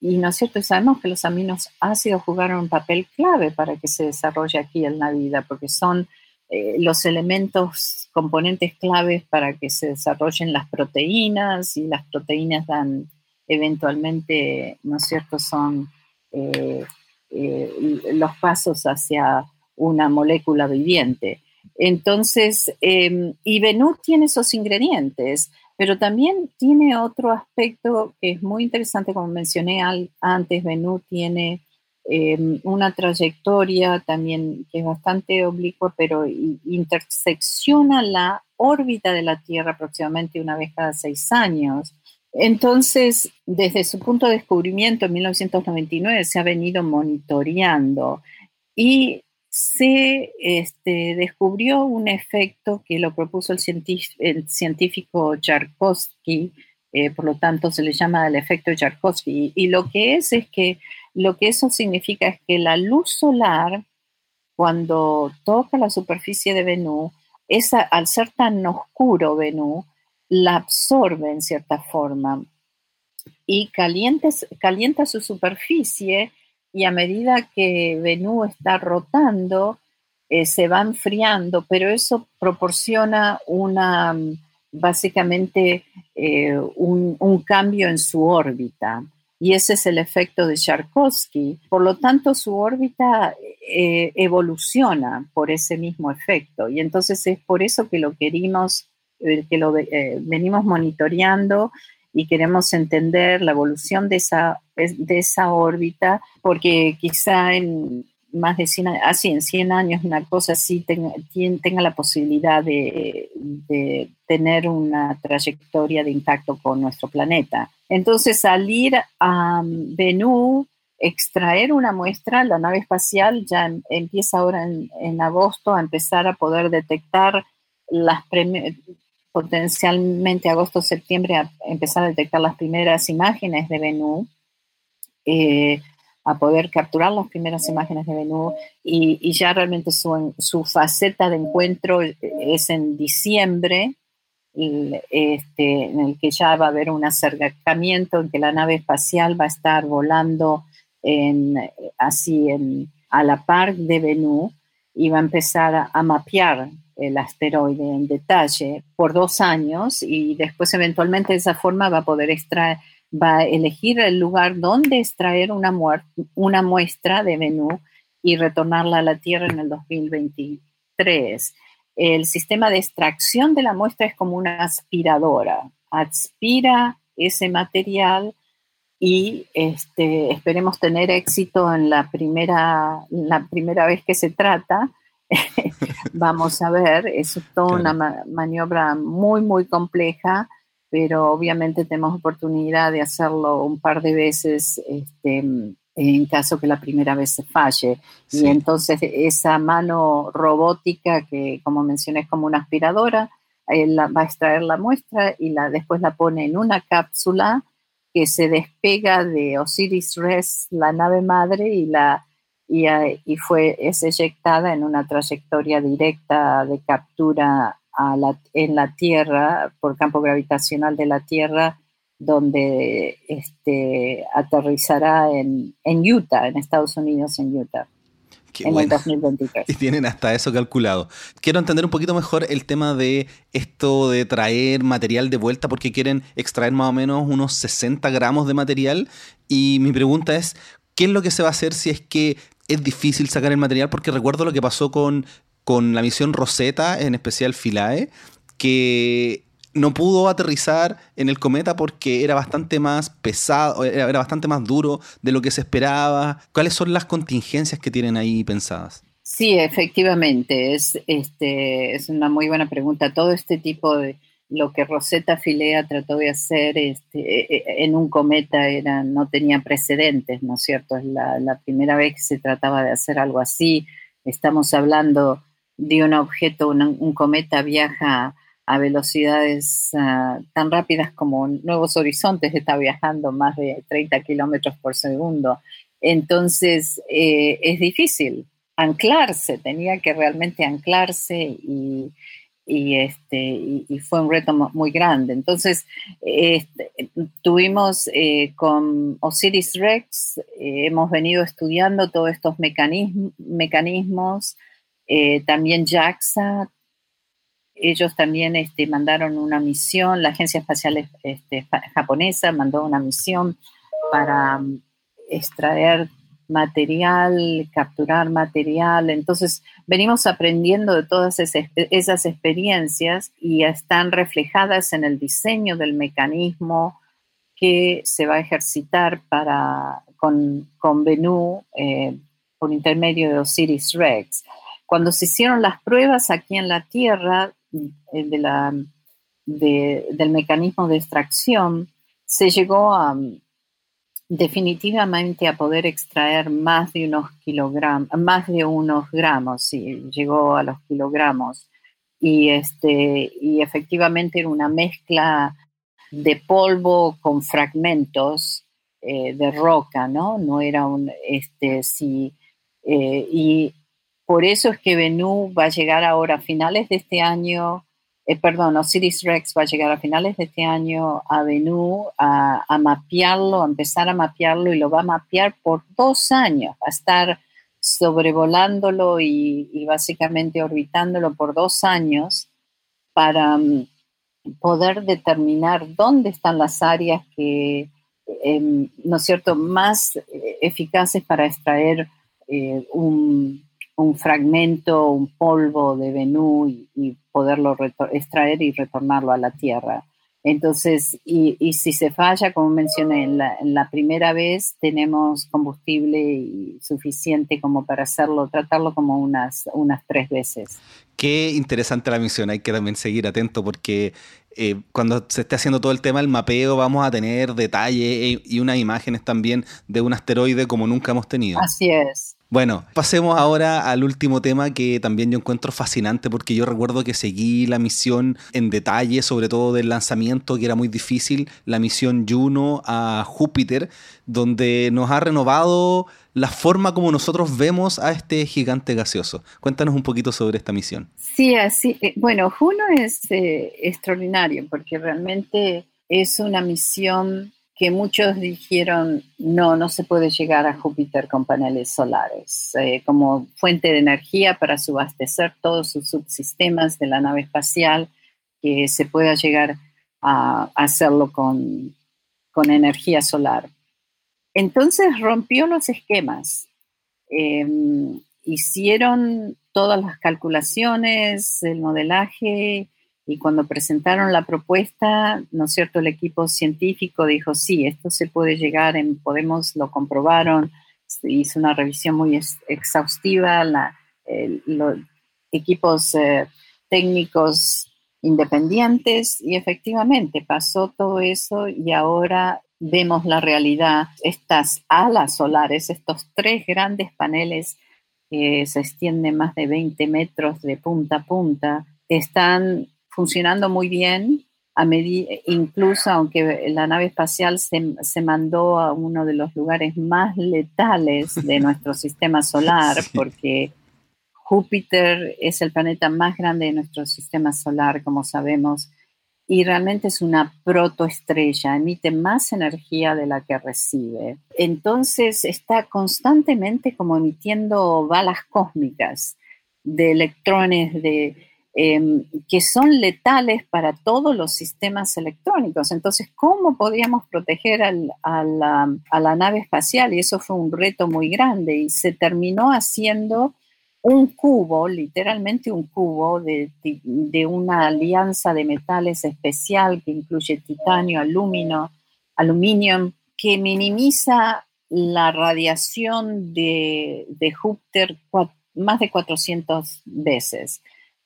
y no es cierto, sabemos que los aminoácidos jugaron un papel clave para que se desarrolle aquí en la vida, porque son eh, los elementos componentes claves para que se desarrollen las proteínas y las proteínas dan eventualmente, ¿no es cierto?, son eh, eh, los pasos hacia una molécula viviente. Entonces, em, y Venus tiene esos ingredientes, pero también tiene otro aspecto que es muy interesante, como mencioné antes, Venus tiene em, una trayectoria también que es bastante oblicua, pero intersecciona la órbita de la Tierra aproximadamente una vez cada seis años. Entonces, desde su punto de descubrimiento en 1999 se ha venido monitoreando y se este, descubrió un efecto que lo propuso el, científico, Yarkovsky, eh, por lo tanto se le llama el efecto Yarkovsky, y lo que es es que lo que eso significa es que la luz solar, cuando toca la superficie de Venus, al ser tan oscuro Venus, la absorbe en cierta forma y calienta su superficie y a medida que Venus está rotando, eh, se va enfriando, pero eso proporciona una, básicamente eh, un, cambio en su órbita. Y ese es el efecto de Charkovsky. Por lo tanto, su órbita eh, evoluciona por ese mismo efecto. Y entonces es por eso que lo querimos, que lo venimos monitoreando y queremos entender la evolución de esa, de esa órbita, porque quizá en más de 100 así en 100 años una cosa así tenga, tenga la posibilidad de, tener una trayectoria de impacto con nuestro planeta. Entonces, salir a um, Venus, extraer una muestra, la nave espacial ya empieza ahora en, en agosto a empezar a poder detectar las potencialmente agosto-septiembre a empezar a detectar las primeras imágenes de Venus, eh, a poder capturar las primeras imágenes de Venus y, ya realmente su, su, faceta de encuentro es en diciembre, este, en el que ya va a haber un acercamiento, en que la nave espacial va a estar volando en, así en, a la par de Venus y va a empezar a mapear el asteroide en detalle por dos años y después eventualmente de esa forma va a poder extraer, va a elegir el lugar donde extraer una, muestra de Venus y retornarla a la Tierra en el 2023. El sistema de extracción de la muestra es como una aspiradora. Aspira ese material y este, esperemos tener éxito en la primera, la primera vez que se trata (laughs) Vamos a ver, es toda una maniobra muy, muy compleja, pero obviamente tenemos oportunidad de hacerlo un par de veces este, en caso que la primera vez se falle. Y entonces esa mano robótica que, como mencioné, es como una aspiradora, va a extraer la muestra y la, después la pone en una cápsula que se despega de Osiris Rex, la nave madre, y la y, fue, es eyectada en una trayectoria directa de captura en la Tierra, por campo gravitacional de la Tierra, donde este, aterrizará en, Utah, en Estados Unidos, en Utah. en el 2023. Y tienen hasta eso calculado. Quiero entender un poquito mejor el tema de esto de traer material de vuelta, porque quieren extraer más o menos unos 60 gramos de material. Y mi pregunta es, ¿qué es lo que se va a hacer si es que es difícil sacar el material porque recuerdo lo que pasó con, con la misión Rosetta, en especial Philae, que no pudo aterrizar en el cometa porque era bastante más pesado, era bastante más duro de lo que se esperaba. ¿Cuáles son las contingencias que tienen ahí pensadas? Sí, efectivamente, es, este, es una muy buena pregunta. Todo este tipo de, lo que Rosetta Filea trató de hacer este, e, e, en un cometa era, no tenía precedentes, ¿no es cierto? Es la, primera vez que se trataba de hacer algo así. Estamos hablando de un objeto, un, cometa viaja a velocidades ah, tan rápidas como Nuevos Horizontes está viajando más de 30 kilómetros por segundo. Entonces eh, es difícil anclarse, tenía que realmente anclarse y y, este, y, fue un reto muy grande. Entonces, este, tuvimos eh, con Osiris Rex, eh, hemos venido estudiando todos estos mecanismos, eh, también JAXA, ellos también este, mandaron una misión, la Agencia Espacial este, Japonesa mandó una misión para um, extraer material, capturar material. Entonces, venimos aprendiendo de todas esas, experiencias y están reflejadas en el diseño del mecanismo que se va a ejercitar para, con, con eh, por intermedio de Osiris Rex. Cuando se hicieron las pruebas aquí en la Tierra eh, de la, del mecanismo de extracción, se llegó a, definitivamente a poder extraer más de unos kilogramos, más de unos gramos, sí, llegó a los kilogramos. Y, este, y efectivamente era una mezcla de polvo con fragmentos eh, de roca, ¿no? No era un, este, sí, eh, y por eso es que Benú va a llegar ahora a finales de este año eh, perdón, Osiris Rex va a llegar a finales de este año a Bennu a, mapearlo, a empezar a mapearlo y lo va a mapear por dos años, va a estar sobrevolándolo y, básicamente orbitándolo por dos años para mm, poder determinar dónde están las áreas que, em, ¿no es cierto?, más eh, eficaces para extraer eh, un, un fragmento, un polvo de Benú y, poderlo extraer y retornarlo a la Tierra. Entonces, y, si se falla, como mencioné, en la, primera vez tenemos combustible suficiente como para hacerlo, tratarlo como unas, unas tres veces. Qué interesante la misión, hay que también seguir atento porque eh, cuando se esté haciendo todo el tema del mapeo vamos a tener detalles y unas imágenes también de un asteroide como nunca hemos tenido. Así es. Bueno, pasemos ahora al último tema que también yo encuentro fascinante porque yo recuerdo que seguí la misión en detalle, sobre todo del lanzamiento que era muy difícil, la misión Juno a Júpiter, donde nos ha renovado la forma como nosotros vemos a este gigante gaseoso. Cuéntanos un poquito sobre esta misión. Sí, así. Eh, bueno, Juno es eh, extraordinario porque realmente es una misión que muchos dijeron, no, no se puede llegar a Júpiter con paneles solares, eh, como fuente de energía para subastecer todos sus subsistemas de la nave espacial, que se pueda llegar a, hacerlo con, energía solar. Entonces rompió los esquemas, em, hicieron todas las calculaciones, el modelaje, y cuando presentaron la propuesta, ¿no es cierto?, el equipo científico dijo, sí, esto se puede llegar, en, podemos, lo comprobaron, se hizo una revisión muy exhaustiva, los equipos eh, técnicos independientes y efectivamente pasó todo eso y ahora vemos la realidad. Estas alas solares, estos tres grandes paneles que se extienden más de 20 metros de punta a punta, están funcionando muy bien, a incluso aunque la nave espacial se, se, mandó a uno de los lugares más letales de (laughs) nuestro sistema solar, porque Júpiter es el planeta más grande de nuestro sistema solar, como sabemos, y realmente es una protoestrella, emite más energía de la que recibe. Entonces está constantemente como emitiendo balas cósmicas de electrones, de, Em, que son letales para todos los sistemas electrónicos. Entonces, ¿cómo podríamos proteger a, la, nave espacial? Y eso fue un reto muy grande y se terminó haciendo un cubo, literalmente un cubo de, una alianza de metales especial que incluye titanio, aluminio, aluminio, que minimiza la radiación de, de Júpiter más de 400 veces.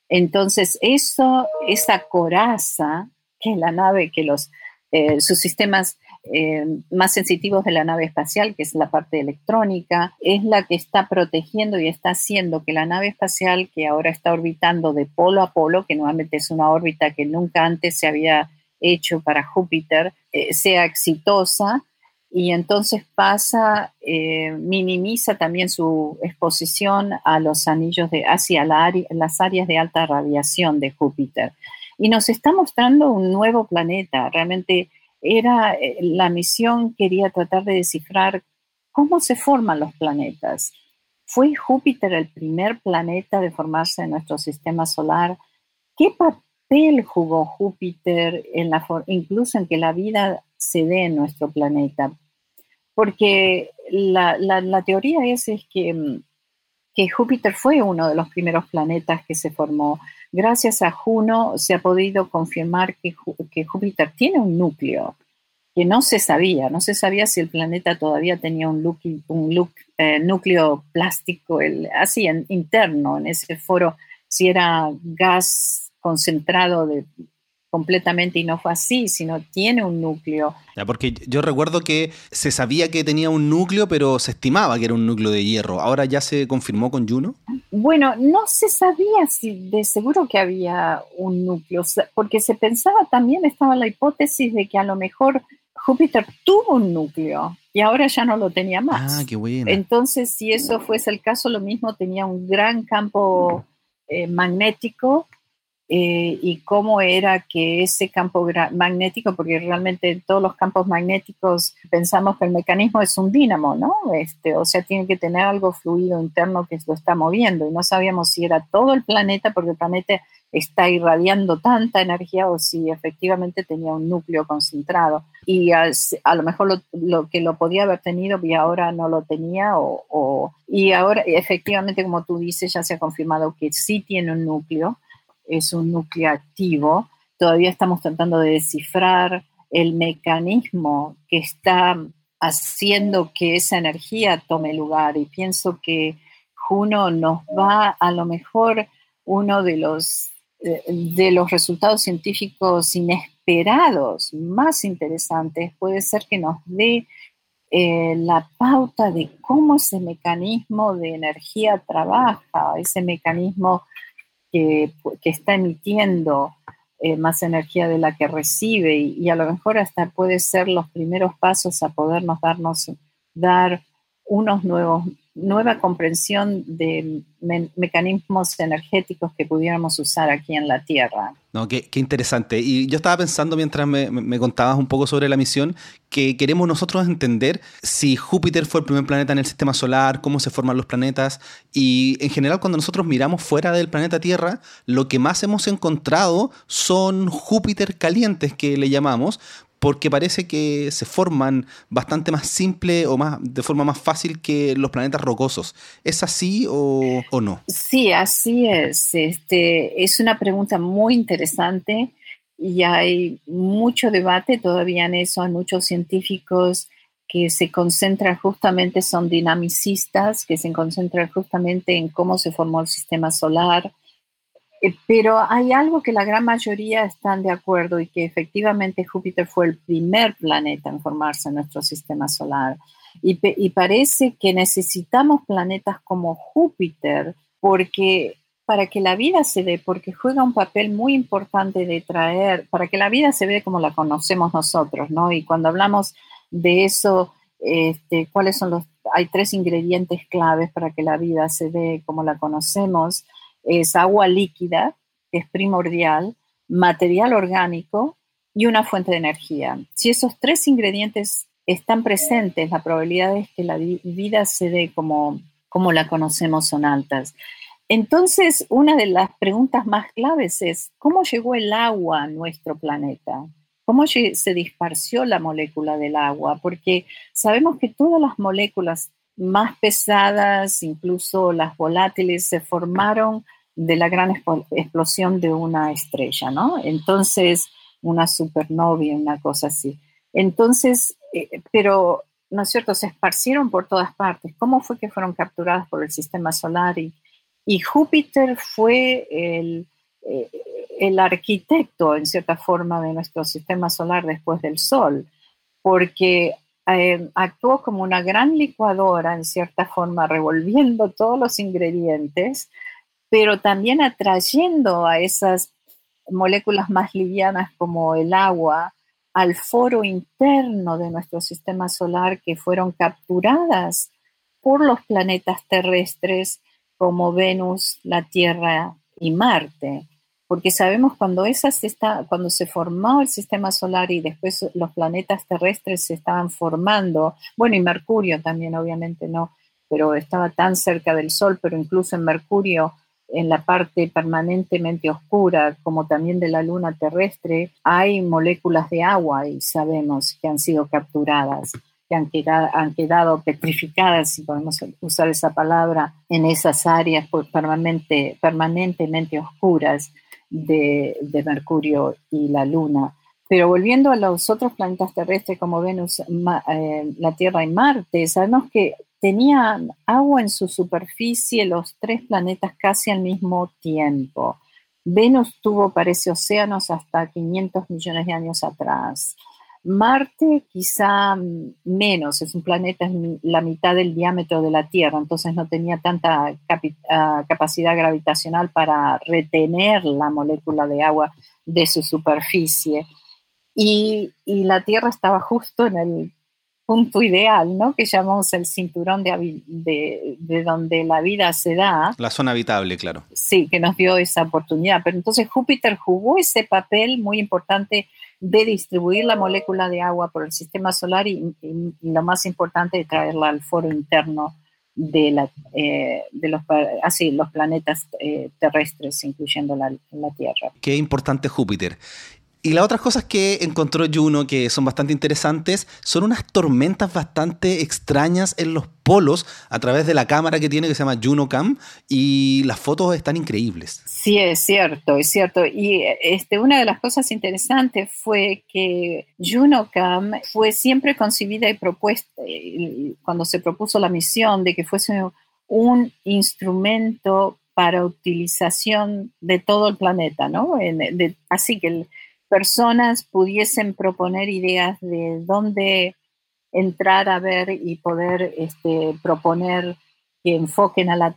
Entonces, eso, esa coraza que la nave, que los, eh, sus sistemas eh, más sensitivos de la nave espacial, que es la parte electrónica, es la que está protegiendo y está haciendo que la nave espacial, que ahora está orbitando de polo a polo, que nuevamente es una órbita que nunca antes se había hecho para Júpiter, eh, sea exitosa y entonces pasa, eh, minimiza también su exposición a los anillos de, hacia las áreas de alta radiación de Júpiter. Y nos está mostrando un nuevo planeta. Realmente era eh, la misión, quería tratar de descifrar cómo se forman los planetas. ¿Fue Júpiter el primer planeta de formarse en nuestro sistema solar? ¿Qué, papel jugó Júpiter en la incluso en que la vida se dé en nuestro planeta. Porque la, teoría es, es que, mm, que Júpiter fue uno de los primeros planetas que se formó. Gracias a Juno se ha podido confirmar que, que Júpiter tiene un núcleo que no se sabía, no se sabía si el planeta todavía tenía un, eh, núcleo plástico, el, así interno en ese foro, si era gas concentrado de, completamente y no fue así, sino tiene un núcleo. Ya, porque yo recuerdo que se sabía que tenía un núcleo, pero se estimaba que era un núcleo de hierro. ¿Ahora ya se confirmó con Juno? Bueno, no se sabía si de seguro que había un núcleo, porque se pensaba también, estaba la hipótesis de que a lo mejor Júpiter tuvo un núcleo y ahora ya no lo tenía más. Ah, qué bueno. Entonces, si eso fuese el caso, lo mismo tenía un gran campo eh, magnético eh, y cómo era que ese campo magnético, porque realmente todos los campos magnéticos pensamos que el mecanismo es un dínamo, ¿no? Este, o sea, tiene que tener algo fluido interno que lo está moviendo y no sabíamos si era todo el planeta, porque el planeta está irradiando tanta energía o si efectivamente tenía un núcleo concentrado. Y a, lo mejor lo, que lo podía haber tenido y ahora no lo tenía. O, y ahora efectivamente, como tú dices, ya se ha confirmado que sí tiene un núcleo, es un núcleo activo. Todavía estamos tratando de descifrar el mecanismo que está haciendo que esa energía tome lugar y pienso que Juno nos va a lo mejor uno de los de los resultados científicos inesperados más interesantes puede ser que nos dé eh, la pauta de cómo ese mecanismo de energía trabaja, ese mecanismo que, está emitiendo eh, más energía de la que recibe y, a lo mejor hasta puede ser los primeros pasos a podernos darnos, dar unos nuevos nueva comprensión de mecanismos energéticos que pudiéramos usar aquí en la Tierra. No, qué, interesante. Y yo estaba pensando mientras me, me, contabas un poco sobre la misión, que queremos nosotros entender si Júpiter fue el primer planeta en el sistema solar, cómo se forman los planetas. Y en general, cuando nosotros miramos fuera del planeta Tierra, lo que más hemos encontrado son Júpiter calientes, que le llamamos, porque parece que se forman bastante más simple o más de forma más fácil que los planetas rocosos. ¿Es así o, no? Sí, así es. Este, es una pregunta muy interesante y hay mucho debate todavía en eso. Hay muchos científicos que se concentran justamente, son dinamicistas, que se concentran justamente en cómo se formó el sistema solar, eh, pero hay algo que la gran mayoría están de acuerdo y que efectivamente Júpiter fue el primer planeta en formarse en nuestro sistema solar. Y, parece que necesitamos planetas como Júpiter porque para que la vida se dé, porque juega un papel muy importante de traer, para que la vida se ve como la conocemos nosotros, ¿no? Y cuando hablamos de eso, este, ¿cuáles son los? Hay tres ingredientes claves para que la vida se dé como la conocemos es agua líquida, que es primordial, material orgánico y una fuente de energía. Si esos tres ingredientes están presentes, la probabilidad es que la vida se dé como, como la conocemos son altas. Entonces, una de las preguntas más claves es, ¿cómo llegó el agua a nuestro planeta? ¿Cómo se disparció la molécula del agua? Porque sabemos que todas las moléculas más pesadas, incluso las volátiles, se formaron de la gran explosión de una estrella, ¿no? Entonces, una supernovia, una cosa así. Entonces, eh, pero, ¿no es cierto? Se esparcieron por todas partes. ¿Cómo fue que fueron capturadas por el sistema solar? Y, Júpiter fue el, eh, el arquitecto, en cierta forma, de nuestro sistema solar después del Sol, porque eh, actuó como una gran licuadora, en cierta forma, revolviendo todos los ingredientes pero también atrayendo a esas moléculas más livianas como el agua al foro interno de nuestro sistema solar que fueron capturadas por los planetas terrestres como Venus, la Tierra y Marte. Porque sabemos cuando, esas está, cuando se formó el sistema solar y después los planetas terrestres se estaban formando, bueno, y Mercurio también obviamente no, pero estaba tan cerca del Sol, pero incluso en Mercurio en la parte permanentemente oscura, como también de la luna terrestre, hay moléculas de agua y sabemos que han sido capturadas, que han quedado, han quedado petrificadas, si podemos usar esa palabra, en esas áreas permanente, permanentemente oscuras de, de Mercurio y la luna. Pero volviendo a los otros planetas terrestres como Venus, eh, la Tierra y Marte, sabemos que tenían agua en su superficie los tres planetas casi al mismo tiempo. Venus tuvo, parece, océanos hasta 500 millones de años atrás. Marte quizá menos, es un planeta la mitad del diámetro de la Tierra, entonces no tenía tanta ah, capacidad gravitacional para retener la molécula de agua de su superficie. Y, la Tierra estaba justo en el punto ideal, ¿no? Que llamamos el cinturón de, de, donde la vida se da. La zona habitable, claro. Sí, que nos dio esa oportunidad. Pero entonces Júpiter jugó ese papel muy importante de distribuir la molécula de agua por el sistema solar y, lo más importante, de traerla al foro interno de, la, eh, de los, así, los planetas eh, terrestres, incluyendo la, la Tierra. Qué importante Júpiter. Y las otras cosas que encontró Juno que son bastante interesantes son unas tormentas bastante extrañas en los polos a través de la cámara que tiene que se llama Juno Cam y las fotos están increíbles. Sí, es cierto, es cierto. Y este, una de las cosas interesantes fue que Juno Cam fue siempre concebida y propuesta cuando se propuso la misión de que fuese un instrumento para utilización de todo el planeta, ¿no? así que el, personas pudiesen proponer ideas de dónde entrar a ver y poder este, proponer que enfoquen a la,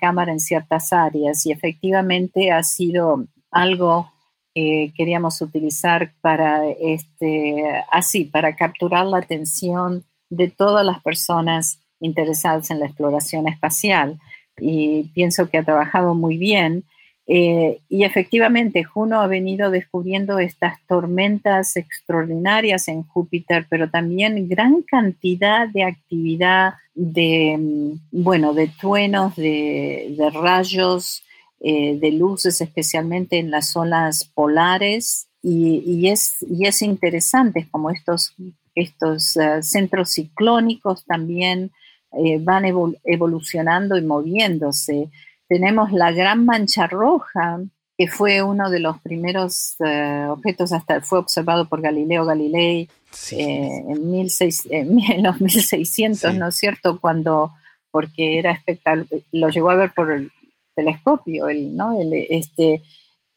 Cámara en ciertas áreas. Y efectivamente ha sido algo que queríamos utilizar para, este, así, para capturar la atención de todas las personas interesadas en la exploración espacial. Y pienso que ha trabajado muy bien. Eh, y efectivamente, Juno ha venido descubriendo estas tormentas extraordinarias en Júpiter, pero también gran cantidad de actividad de, mm, bueno, de truenos, de, rayos, eh, de luces, especialmente en las zonas polares. Y, es, y es interesante como estos, estos eh, centros ciclónicos también van evolucionando y moviéndose tenemos la Gran Mancha Roja, que fue uno de los primeros eh, objetos, hasta fue observado por Galileo Galilei eh, en, en, los 1600, ¿no es cierto? Cuando, porque era espectacular, lo llegó a ver por el telescopio, el, ¿no? El, este,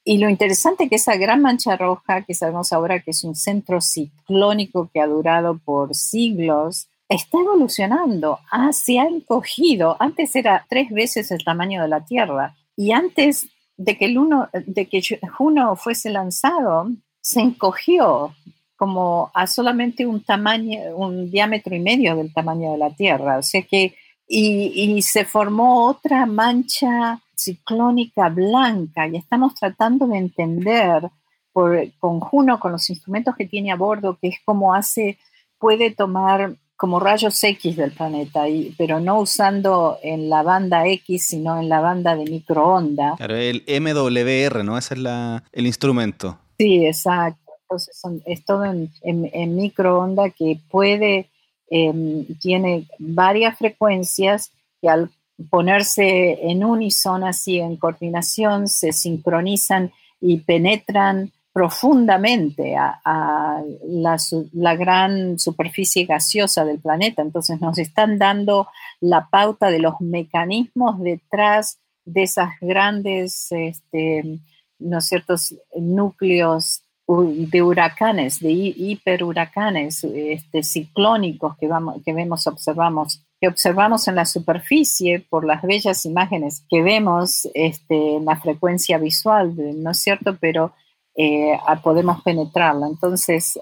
y lo interesante que esa gran mancha roja, que sabemos ahora que es un centro ciclónico que ha durado por siglos, está evolucionando, ah, se ha encogido. Antes era tres veces el tamaño de la Tierra y antes de que, Juno fuese lanzado, se encogió como a solamente un tamaño, un diámetro y medio del tamaño de la Tierra. O sea que, y, se formó otra mancha ciclónica blanca y estamos tratando de entender por, con Juno, con los instrumentos que tiene a bordo, que es como hace, puede tomar como rayos X del planeta, y, pero no usando en la banda X, sino en la banda de microonda. Claro, el MWR, ¿no? Ese es la, el instrumento. Sí, exacto. Entonces es todo en, en, microonda que puede, em, tiene varias frecuencias que al ponerse en unísono, así en coordinación, se sincronizan y penetran profundamente a, la, gran superficie gaseosa del planeta. Entonces nos están dando la pauta de los mecanismos detrás de esas grandes, este, ¿no ciertos núcleos de huracanes, de hiperhuracanes este, ciclónicos que, vamos, que vemos, observamos, que observamos en la superficie por las bellas imágenes que vemos este, en la frecuencia visual, ¿no es cierto? Pero eh, podemos penetrarla. Entonces,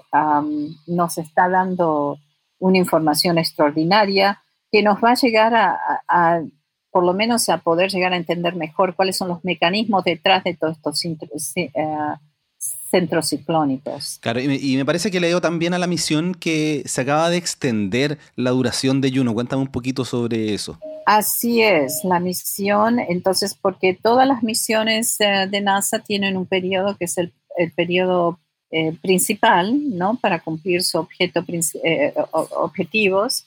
nos está dando una información extraordinaria que nos va a llegar a, por lo menos, a poder llegar a entender mejor cuáles son los mecanismos detrás de todos estos eh, centros ciclónicos. Claro, y me, parece que le dio también a la misión que se acaba de extender la duración de Juno. Cuéntame un poquito sobre eso. Así es, la misión, entonces, porque todas las misiones eh, de NASA tienen un periodo que es el, periodo eh, principal, ¿no? Para cumplir sus objeto, eh, objetivos.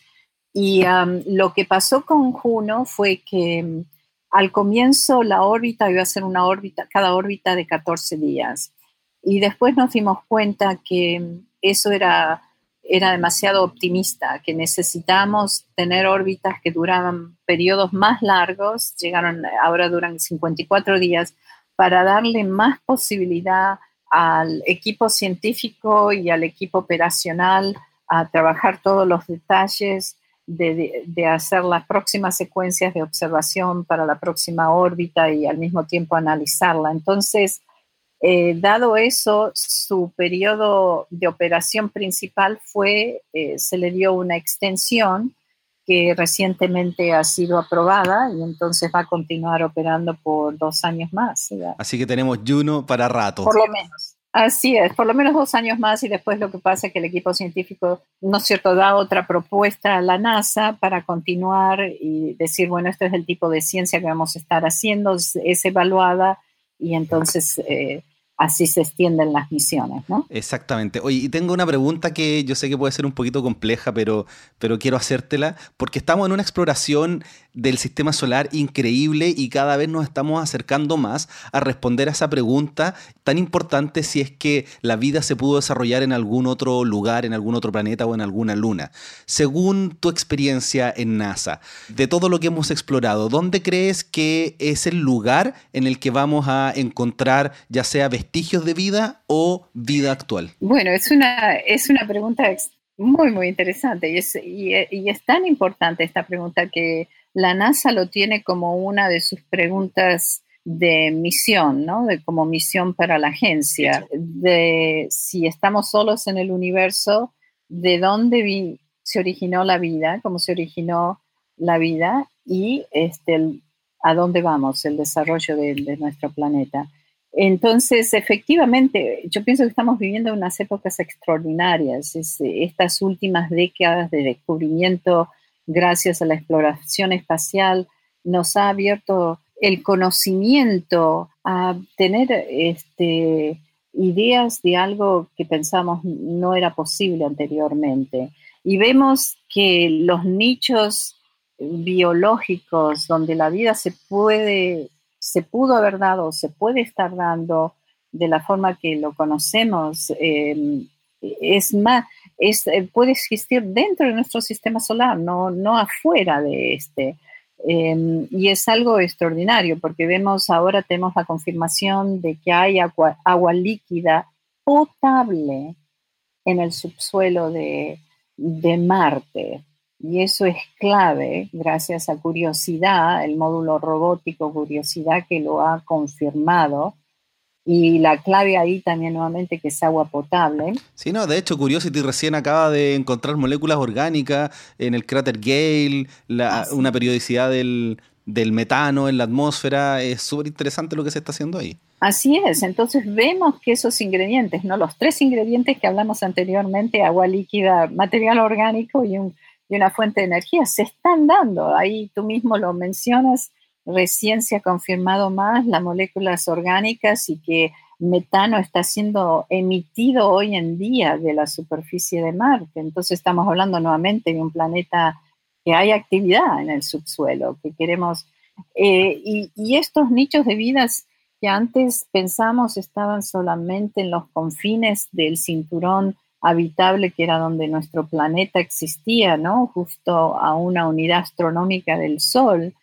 Y lo que pasó con Juno fue que mm, al comienzo la órbita iba a ser una órbita, cada órbita de 14 días. Y después nos dimos cuenta que mm, eso era era demasiado optimista, que necesitamos tener órbitas que duraban periodos más largos, llegaron, ahora duran 54 días, para darle más posibilidad al equipo científico y al equipo operacional a trabajar todos los detalles de, hacer las próximas secuencias de observación para la próxima órbita y al mismo tiempo analizarla. Entonces, eh, dado eso, su periodo de operación principal fue, eh, se le dio una extensión que recientemente ha sido aprobada y entonces va a continuar operando por dos años más. Así que tenemos Juno para rato. Por lo menos. Así es, por lo menos dos años más y después lo que pasa es que el equipo científico, ¿no es cierto?, da otra propuesta a la NASA para continuar y decir, bueno, este es el tipo de ciencia que vamos a estar haciendo, es, evaluada y entonces eh, así se extienden las misiones, ¿no? Exactamente. Oye, y tengo una pregunta que yo sé que puede ser un poquito compleja, pero, pero quiero hacértela, porque estamos en una exploración del sistema solar increíble y cada vez nos estamos acercando más a responder a esa pregunta tan importante si es que la vida se pudo desarrollar en algún otro lugar, en algún otro planeta o en alguna luna. Según tu experiencia en NASA, de todo lo que hemos explorado, ¿dónde crees que es el lugar en el que vamos a encontrar ya sea vestigios de vida o vida actual? Bueno, es una, es una pregunta muy, muy interesante y es, y es tan importante esta pregunta que la NASA lo tiene como una de sus preguntas de misión, ¿no? De como misión para la agencia, de si estamos solos en el universo, de dónde se originó la vida, cómo se originó la vida y este, a dónde vamos, el desarrollo de, nuestro planeta. Entonces, efectivamente, yo pienso que estamos viviendo unas épocas extraordinarias, estas últimas décadas de descubrimiento gracias a la exploración espacial, nos ha abierto el conocimiento a tener este, ideas de algo que pensamos no era posible anteriormente. Y vemos que los nichos biológicos donde la vida se puede, se pudo haber dado, se puede estar dando de la forma que lo conocemos, eh, es más, eh, puede existir dentro de nuestro sistema solar, no, no afuera de este. Em, y es algo extraordinario porque vemos ahora, tenemos la confirmación de que hay agua, líquida potable en el subsuelo de Marte. Y eso es clave gracias a Curiosidad, el módulo robótico Curiosidad que lo ha confirmado y la clave ahí también nuevamente que es agua potable. Sí, no, de hecho Curiosity recién acaba de encontrar moléculas orgánicas en el cráter Gale, ah, una periodicidad del, del metano en la atmósfera. Es súper interesante lo que se está haciendo ahí. Así es, entonces vemos que esos ingredientes, ¿no? Los tres ingredientes que hablamos anteriormente, agua líquida, material orgánico y, un, y una fuente de energía, se están dando. Ahí tú mismo lo mencionas, recién se ha confirmado más las moléculas orgánicas y que metano está siendo emitido hoy en día de la superficie de Marte. Entonces estamos hablando nuevamente de un planeta que hay actividad en el subsuelo, que queremos... Eh, y, y, estos nichos de vidas que antes pensamos estaban solamente en los confines del cinturón habitable que era donde nuestro planeta existía, ¿no? Justo a una unidad astronómica del Sol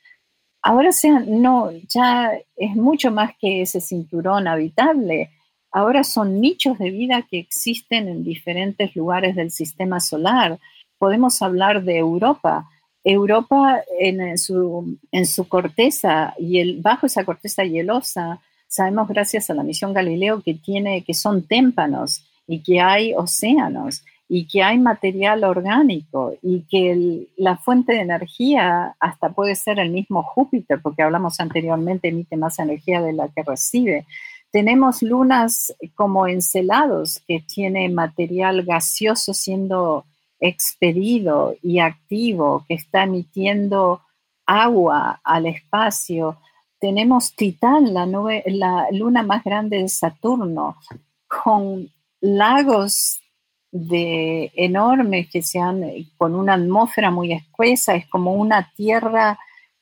ahora sea, no, ya es mucho más que ese cinturón habitable. Ahora son nichos de vida que existen en diferentes lugares del sistema solar. Podemos hablar de Europa. Europa en su, en su corteza y el, bajo esa corteza hielosa, sabemos gracias a la misión Galileo que tiene, que son témpanos y que hay océanos y que hay material orgánico y que la fuente de energía hasta puede ser el mismo Júpiter, porque hablamos anteriormente, emite más energía de la que recibe. Tenemos lunas como encelados que tiene material gaseoso siendo expedido y activo, que está emitiendo agua al espacio. Tenemos Titán, la, la luna más grande de Saturno, con lagos de enormes que sean con una atmósfera muy espesa, es como una tierra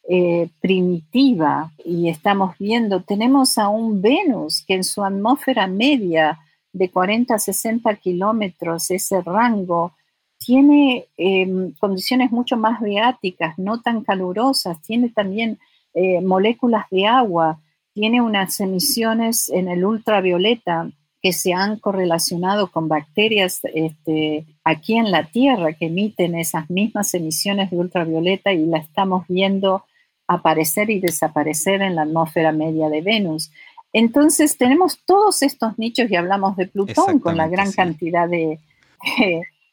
eh, primitiva y estamos viendo, tenemos a un Venus que en su atmósfera media de 40 a 60 kilómetros, ese rango, tiene em, condiciones mucho más beáticas, no tan calurosas, tiene también eh, moléculas de agua, tiene unas emisiones en el ultravioleta que se han correlacionado con bacterias este, aquí en la Tierra que emiten esas mismas emisiones de ultravioleta y la estamos viendo aparecer y desaparecer en la atmósfera media de Venus. Entonces tenemos todos estos nichos y hablamos de Plutón con la gran cantidad de,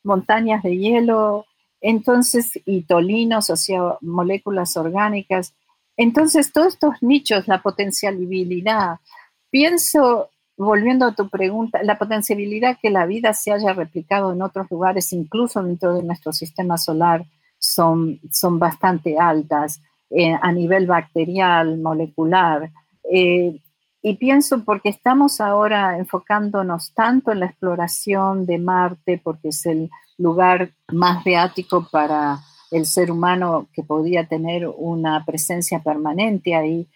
montañas de hielo, entonces y tolinos, o sea, moléculas orgánicas. Entonces todos estos nichos, la potencialidad, pienso volviendo a tu pregunta, la potencialidad que la vida se haya replicado en otros lugares, incluso dentro de nuestro sistema solar, son, son bastante altas eh, a nivel bacterial, molecular. Eh, y pienso porque estamos ahora enfocándonos tanto en la exploración de Marte, porque es el lugar más beático para el ser humano que podía tener una presencia permanente ahí,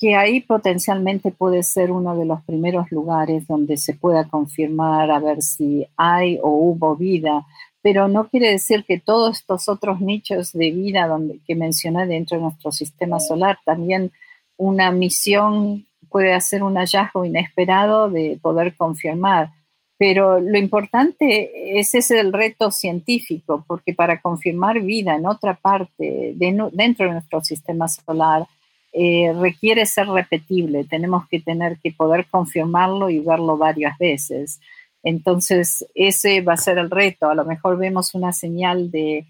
que ahí potencialmente puede ser uno de los primeros lugares donde se pueda confirmar a ver si hay o hubo vida, pero no quiere decir que todos estos otros nichos de vida donde, que mencioné dentro de nuestro sistema solar, también una misión puede hacer un hallazgo inesperado de poder confirmar. Pero lo importante es ese el reto científico, porque para confirmar vida en otra parte, dentro de nuestro sistema solar, eh, requiere ser repetible, tenemos que tener que poder confirmarlo y verlo varias veces. Entonces, ese va a ser el reto. A lo mejor vemos una señal de,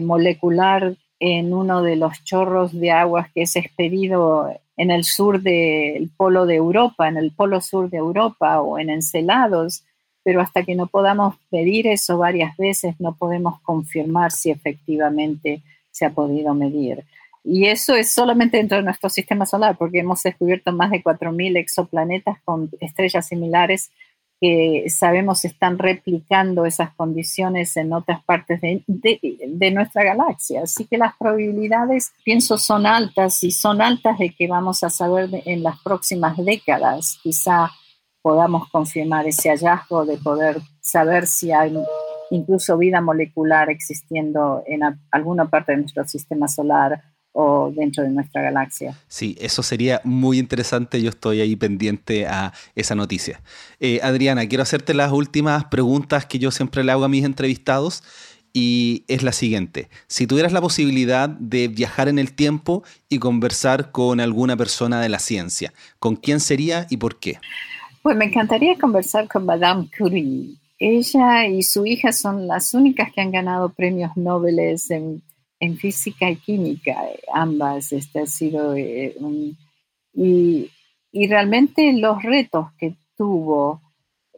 molecular en uno de los chorros de aguas que es expedido en el sur del polo de Europa, en el polo sur de Europa o en encelados, pero hasta que no podamos medir eso varias veces, no podemos confirmar si efectivamente se ha podido medir. Y eso es solamente dentro de nuestro sistema solar, porque hemos descubierto más de 4.000 exoplanetas con estrellas similares que sabemos están replicando esas condiciones en otras partes de, nuestra galaxia. Así que las probabilidades, pienso, son altas y son altas de que vamos a saber en las próximas décadas. Quizá podamos confirmar ese hallazgo de poder saber si hay incluso vida molecular existiendo en alguna parte de nuestro sistema solar o dentro de nuestra galaxia. Sí, eso sería muy interesante. Yo estoy ahí pendiente a esa noticia. Eh, Adriana, quiero hacerte las últimas preguntas que yo siempre le hago a mis entrevistados y es la siguiente. Si tuvieras la posibilidad de viajar en el tiempo y conversar con alguna persona de la ciencia, ¿con quién sería y por qué? Pues me encantaría conversar con Madame Curie. Ella y su hija son las únicas que han ganado premios Nobel en en física y química, ambas, este ha sido eh, y, realmente los retos que tuvo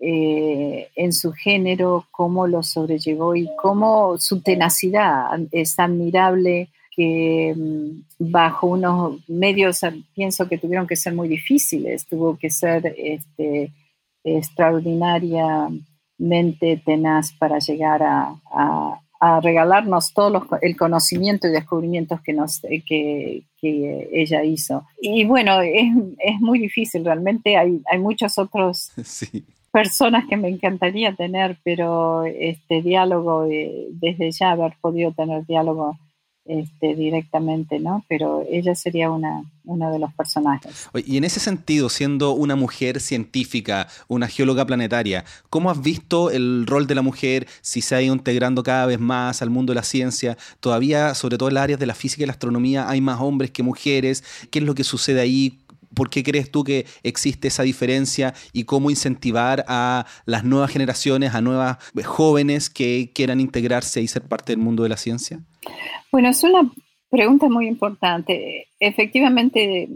eh, en su género, cómo lo sobrellevó y cómo su tenacidad es admirable que mm, bajo unos medios pienso que tuvieron que ser muy difíciles, tuvo que ser este, extraordinariamente tenaz para llegar a regalarnos todo el conocimiento y descubrimientos que, nos, eh, que, que ella hizo. Y bueno, es, es, muy difícil, realmente hay, hay muchos otros (laughs) personas que me encantaría tener, pero este diálogo, eh, desde ya haber podido tener diálogo este, directamente, ¿no? Pero ella sería una, uno de los personajes. Y en ese sentido, siendo una mujer científica, una geóloga planetaria, ¿cómo has visto el rol de la mujer si se ha ido integrando cada vez más al mundo de la ciencia? Todavía, sobre todo en las áreas de la física y la astronomía, hay más hombres que mujeres. ¿Qué es lo que sucede ahí? ¿Por qué crees tú que existe esa diferencia y cómo incentivar a las nuevas generaciones, a nuevas jóvenes que quieran integrarse y ser parte del mundo de la ciencia? Bueno, es una pregunta muy importante. Efectivamente,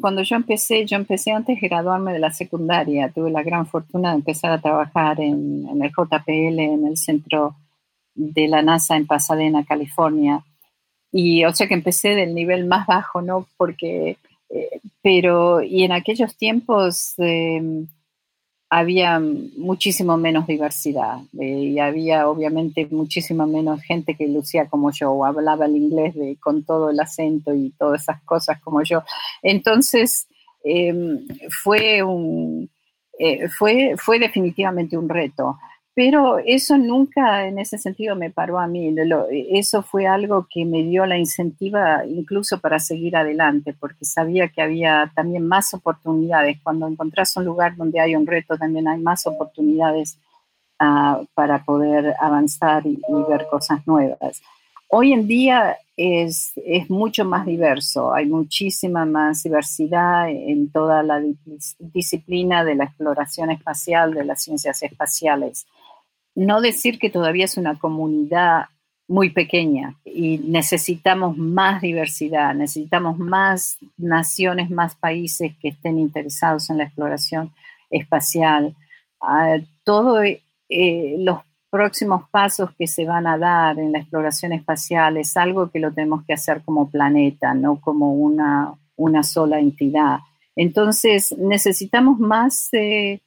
cuando yo empecé, yo empecé antes de graduarme de la secundaria. Tuve la gran fortuna de empezar a trabajar en, el JPL, en el centro de la NASA en Pasadena, California. Y o sea que empecé del nivel más bajo, ¿no? Porque, eh, pero, y en aquellos tiempos em, había muchísimo menos diversidad eh, y había obviamente muchísima menos gente que lucía como yo o hablaba el inglés de, con todo el acento y todas esas cosas como yo. Entonces, em, fue, un, eh, fue, fue definitivamente un reto. Pero eso nunca en ese sentido me paró a mí. eso fue algo que me dio la incentiva incluso para seguir adelante, porque sabía que había también más oportunidades. Cuando encontrás un lugar donde hay un reto, también hay más oportunidades uh, para poder avanzar y, ver cosas nuevas. Hoy en día es, es, mucho más diverso, hay muchísima más diversidad en toda la disciplina de la exploración espacial, de las ciencias espaciales no decir que todavía es una comunidad muy pequeña y necesitamos más diversidad, necesitamos más naciones, más países que estén interesados en la exploración espacial. Todos eh, los próximos pasos que se van a dar en la exploración espacial es algo que lo tenemos que hacer como planeta, no como una, una sola entidad. Entonces necesitamos más eh,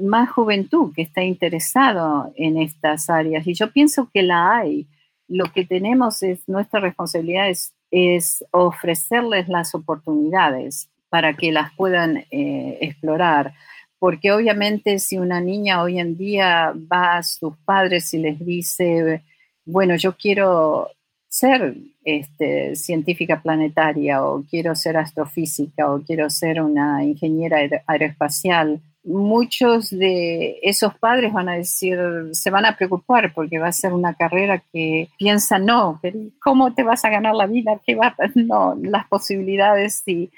más juventud que está interesado en estas áreas. Y yo pienso que la hay. Lo que tenemos es, nuestra responsabilidad es, ofrecerles las oportunidades para que las puedan eh, explorar. Porque obviamente si una niña hoy en día va a sus padres y les dice, bueno, yo quiero ser este, científica planetaria o quiero ser astrofísica o quiero ser una ingeniera aeroespacial, muchos de esos padres van a decir, se van a preocupar porque va a ser una carrera que piensa, no, ¿cómo te vas a ganar la vida? ¿Qué va? (laughs) No, las posibilidades y,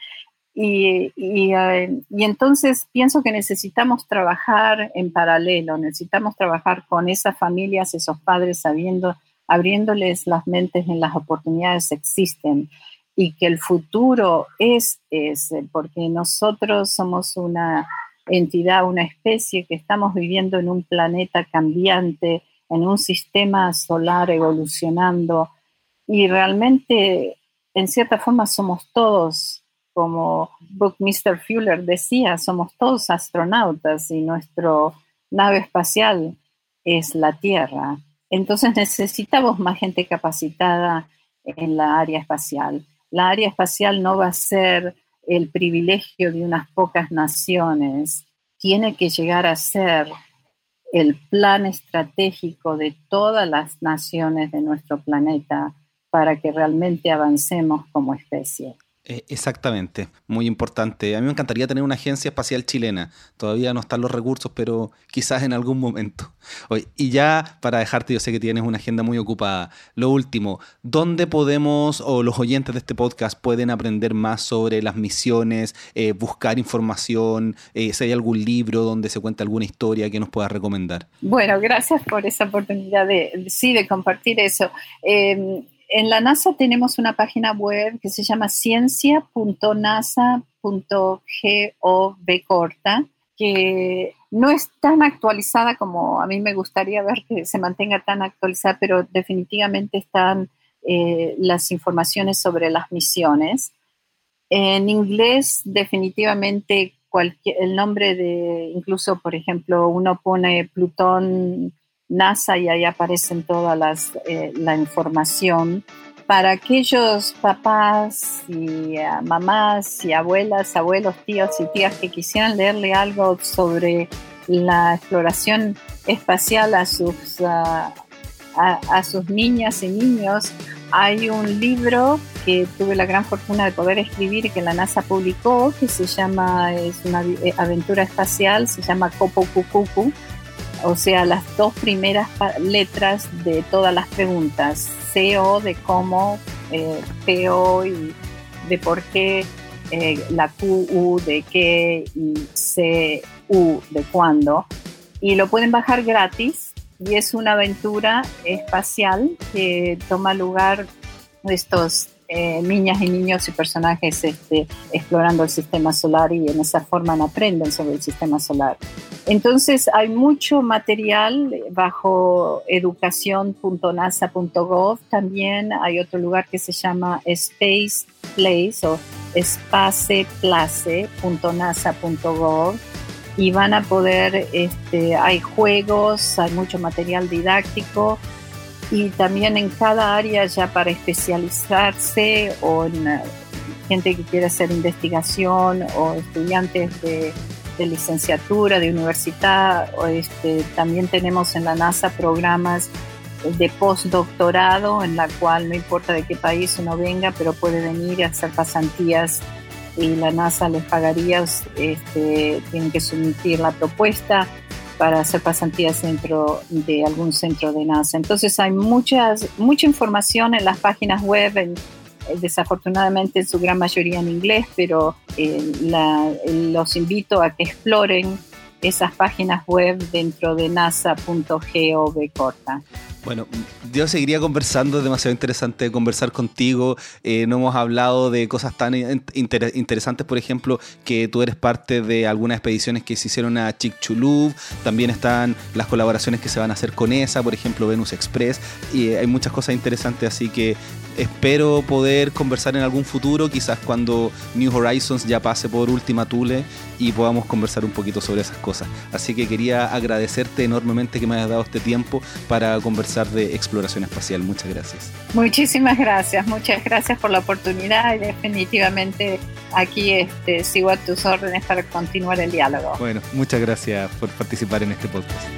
y, eh, y, entonces pienso que necesitamos trabajar en paralelo, necesitamos trabajar con esas familias, esos padres, sabiendo, abriéndoles las mentes en las oportunidades que existen y que el futuro es ese, porque nosotros somos una entidad, una especie que estamos viviendo en un planeta cambiante, en un sistema solar evolucionando y realmente en cierta forma somos todos, como Buckminster Fuller decía, somos todos astronautas y nuestro nave espacial es la Tierra. Entonces necesitamos más gente capacitada en la área espacial. La área espacial no va a ser el privilegio de unas pocas naciones, tiene que llegar a ser el plan estratégico de todas las naciones de nuestro planeta para que realmente avancemos como especie. Eh, exactamente, muy importante. A mí me encantaría tener una agencia espacial chilena. Todavía no están los recursos, pero quizás en algún momento. y ya para dejarte, yo sé que tienes una agenda muy ocupada. Lo último, ¿dónde podemos o los oyentes de este podcast pueden aprender más sobre las misiones, eh, buscar información, eh, si hay algún libro donde se cuenta alguna historia que nos puedas recomendar? Bueno, gracias por esa oportunidad de, sí, de compartir eso. Em, en la NASA tenemos una página web que se llama ciencia.nasa.gov corta, que no es tan actualizada como a mí me gustaría ver que se mantenga tan actualizada, pero definitivamente están eh, las informaciones sobre las misiones. En inglés, definitivamente el nombre de, incluso por ejemplo, uno pone Plutón NASA y ahí aparecen toda las, eh, la información. Para aquellos papás y eh, mamás y abuelas, abuelos, tíos y tías que quisieran leerle algo sobre la exploración espacial a sus, a, sus niñas y niños, hay un libro que tuve la gran fortuna de poder escribir que la NASA publicó, que se llama, es una aventura espacial, se llama Copo Cucucu, o sea, las dos primeras letras de todas las preguntas, CO de cómo, eh, PO y de por qué, eh, la QU de qué y CU de cuándo. Y lo pueden bajar gratis y es una aventura espacial que toma lugar estos eh, niñas y niños y personajes este, explorando el sistema solar y en esa forma aprenden sobre el sistema solar. Entonces hay mucho material bajo educación.nasa.gov. También hay otro lugar que se llama Space Place o espaceplace.nasa.gov y van a poder, este, hay juegos, hay mucho material didáctico y también en cada área ya para especializarse o en eh, gente que quiere hacer investigación o estudiantes de licenciatura, de universidad. Este, también tenemos en la NASA programas de postdoctorado, en la cual no importa de qué país uno venga, pero puede venir a hacer pasantías y la NASA les pagaría, este, tienen que someter la propuesta para hacer pasantías dentro de algún centro de NASA. Entonces hay muchas, mucha información en las páginas web, eh, desafortunadamente en su gran mayoría en inglés, pero eh, los invito a que exploren esas páginas web dentro de nasa.gov corta. Bueno, yo seguiría conversando, es demasiado interesante conversar contigo. Eh, no hemos hablado de cosas tan interesantes, por ejemplo, que tú eres parte de algunas expediciones que se hicieron a Chicxulub. También están las colaboraciones que se van a hacer con esa, por ejemplo, Venus Express. Y hay muchas cosas interesantes, así que espero poder conversar en algún futuro, quizás cuando New Horizons ya pase por Última Thule y podamos conversar un poquito sobre esas cosas. Así que quería agradecerte enormemente que me hayas dado este tiempo para conversar de exploración espacial. Muchas gracias. Muchísimas gracias, muchas gracias por la oportunidad y definitivamente aquí este, sigo a tus órdenes para continuar el diálogo. Bueno, muchas gracias por participar en este podcast.